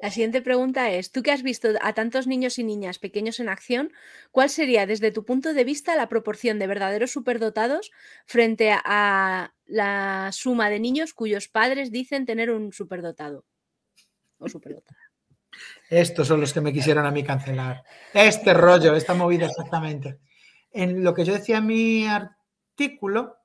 La siguiente pregunta es, tú que has visto a tantos niños y niñas pequeños en acción, ¿cuál sería desde tu punto de vista la proporción de verdaderos superdotados frente a la suma de niños cuyos padres dicen tener un superdotado o superdotada? Estos son los que me quisieron a mí cancelar. Este rollo, esta movida exactamente. En lo que yo decía en mi artículo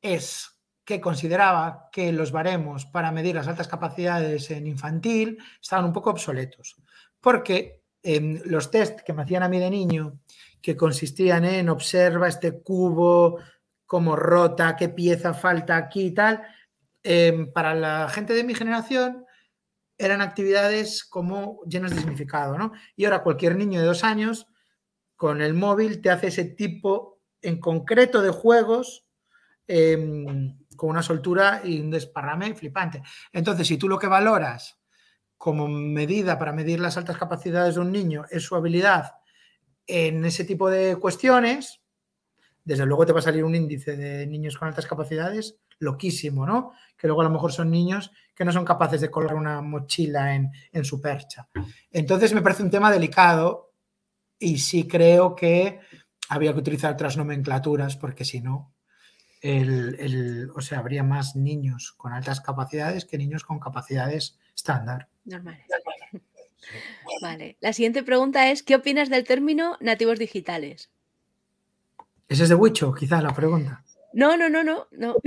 es que consideraba que los baremos para medir las altas capacidades en infantil estaban un poco obsoletos, porque en los test que me hacían a mí de niño, que consistían en observa este cubo, cómo rota, qué pieza falta aquí y tal, em, para la gente de mi generación eran actividades como llenas de significado, ¿no? Y ahora cualquier niño de dos años con el móvil te hace ese tipo en concreto de juegos em, con una soltura y un desparrame flipante. Entonces, si tú lo que valoras como medida para medir las altas capacidades de un niño es su habilidad en ese tipo de cuestiones, desde luego te va a salir un índice de niños con altas capacidades loquísimo, ¿no? Que luego a lo mejor son niños que no son capaces de colgar una mochila en, su percha. Entonces me parece un tema delicado y sí creo que había que utilizar otras nomenclaturas porque si no, el, o sea, habría más niños con altas capacidades que niños con capacidades estándar. Normales. Vale. La siguiente pregunta es: ¿qué opinas del término nativos digitales? Ese es de Wicho, quizás la pregunta. No, no, no, no, no.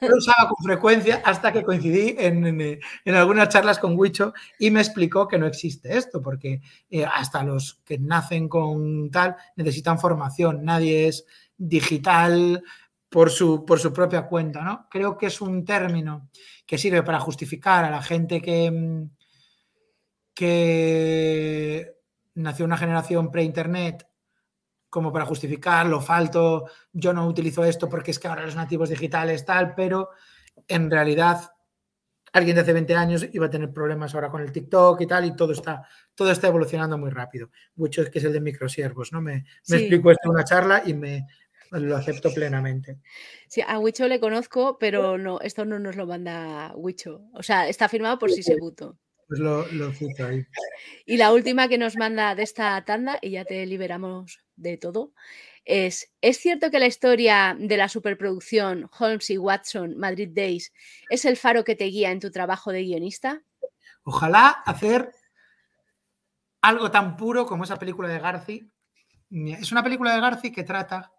lo usaba con frecuencia hasta que coincidí en, algunas charlas con Wicho y me explicó que no existe esto, porque eh, hasta los que nacen con tal necesitan formación, nadie es digital por su, por su propia cuenta, ¿no? Creo que es un término que sirve para justificar a la gente que, que nació una generación pre-internet como para justificar, lo falto, yo no utilizo esto porque es que ahora los nativos digitales tal, pero en realidad alguien de hace 20 años iba a tener problemas ahora con el TikTok y tal, y todo está, todo está evolucionando muy rápido. Mucho es que es el de microsiervos, ¿no? Me, me explico esto en una charla y me lo acepto plenamente. Sí, a Wicho le conozco, pero no, esto no nos lo manda Wicho. O sea, está firmado por Sisebuto. Pues lo, lo cito ahí. Y la última que nos manda de esta tanda, y ya te liberamos de todo, es, ¿es cierto que la historia de la superproducción Holmes y Watson, Madrid Days, es el faro que te guía en tu trabajo de guionista? Ojalá hacer algo tan puro como esa película de Garci. Es una película de Garci que trata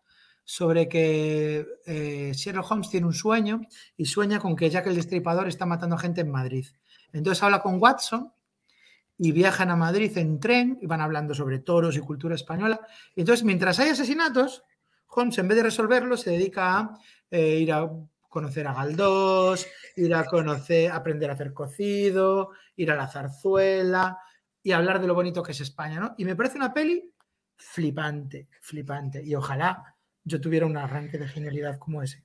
sobre que eh, Sherlock Holmes tiene un sueño y sueña con que Jack el Destripador está matando gente en Madrid. Entonces habla con Watson y viajan a Madrid en tren y van hablando sobre toros y cultura española. Y entonces, mientras hay asesinatos, Holmes, en vez de resolverlos, se dedica a eh, ir a conocer a Galdós, ir a conocer, aprender a hacer cocido, ir a la zarzuela y hablar de lo bonito que es España, ¿no? Y me parece una peli flipante, flipante. Y ojalá yo tuviera un arranque de genialidad como ese.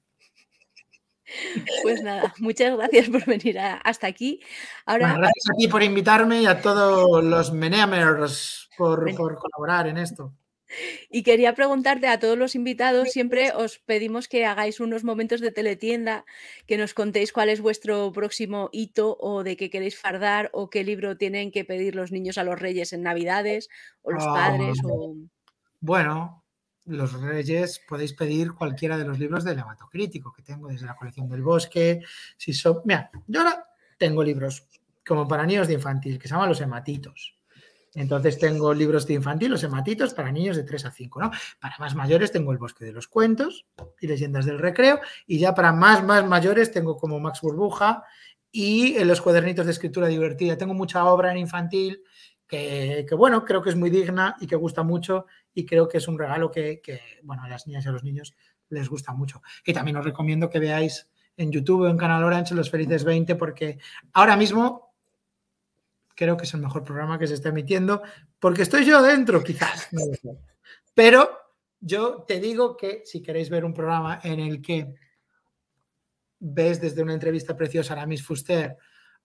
Pues nada, muchas gracias por venir hasta aquí. Ahora, gracias a ti por invitarme y a todos los Meneamers por, por colaborar en esto. Y quería preguntarte a todos los invitados, siempre os pedimos que hagáis unos momentos de teletienda, que nos contéis cuál es vuestro próximo hito o de qué queréis fardar o qué libro tienen que pedir los niños a los reyes en Navidades o los padres. O... Bueno, los reyes podéis pedir cualquiera de los libros del hematocrítico que tengo desde la colección del bosque. Si Mira, yo ahora tengo libros como para niños de infantil que se llaman los hematitos. Entonces tengo libros de infantil, los hematitos, para niños de 3 a 5, ¿no? Para más mayores tengo El bosque de los cuentos y Leyendas del recreo. Y ya para más, más mayores tengo como Max Burbuja y los cuadernitos de escritura divertida. Tengo mucha obra en infantil que, bueno, creo que es muy digna y que gusta mucho y creo que es un regalo que, bueno, a las niñas y a los niños les gusta mucho. Y también os recomiendo que veáis en YouTube o en Canal Orange Los Felices 20 porque ahora mismo creo que es el mejor programa que se está emitiendo porque estoy yo dentro, quizás. Pero yo te digo que si queréis ver un programa en el que ves desde una entrevista preciosa a Miss Fuster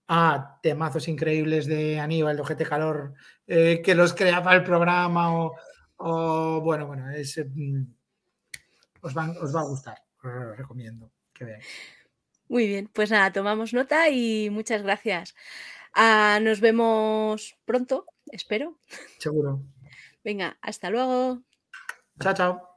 a temazos increíbles de Aníbal, de Ojete Calor, eh, que los crea para el programa o, bueno, bueno, es, mm, os, os va a gustar, os recomiendo que veáis. Muy bien, pues nada, tomamos nota y muchas gracias. Ah, nos vemos pronto, espero. Seguro. Venga, hasta luego. Chao. Chao.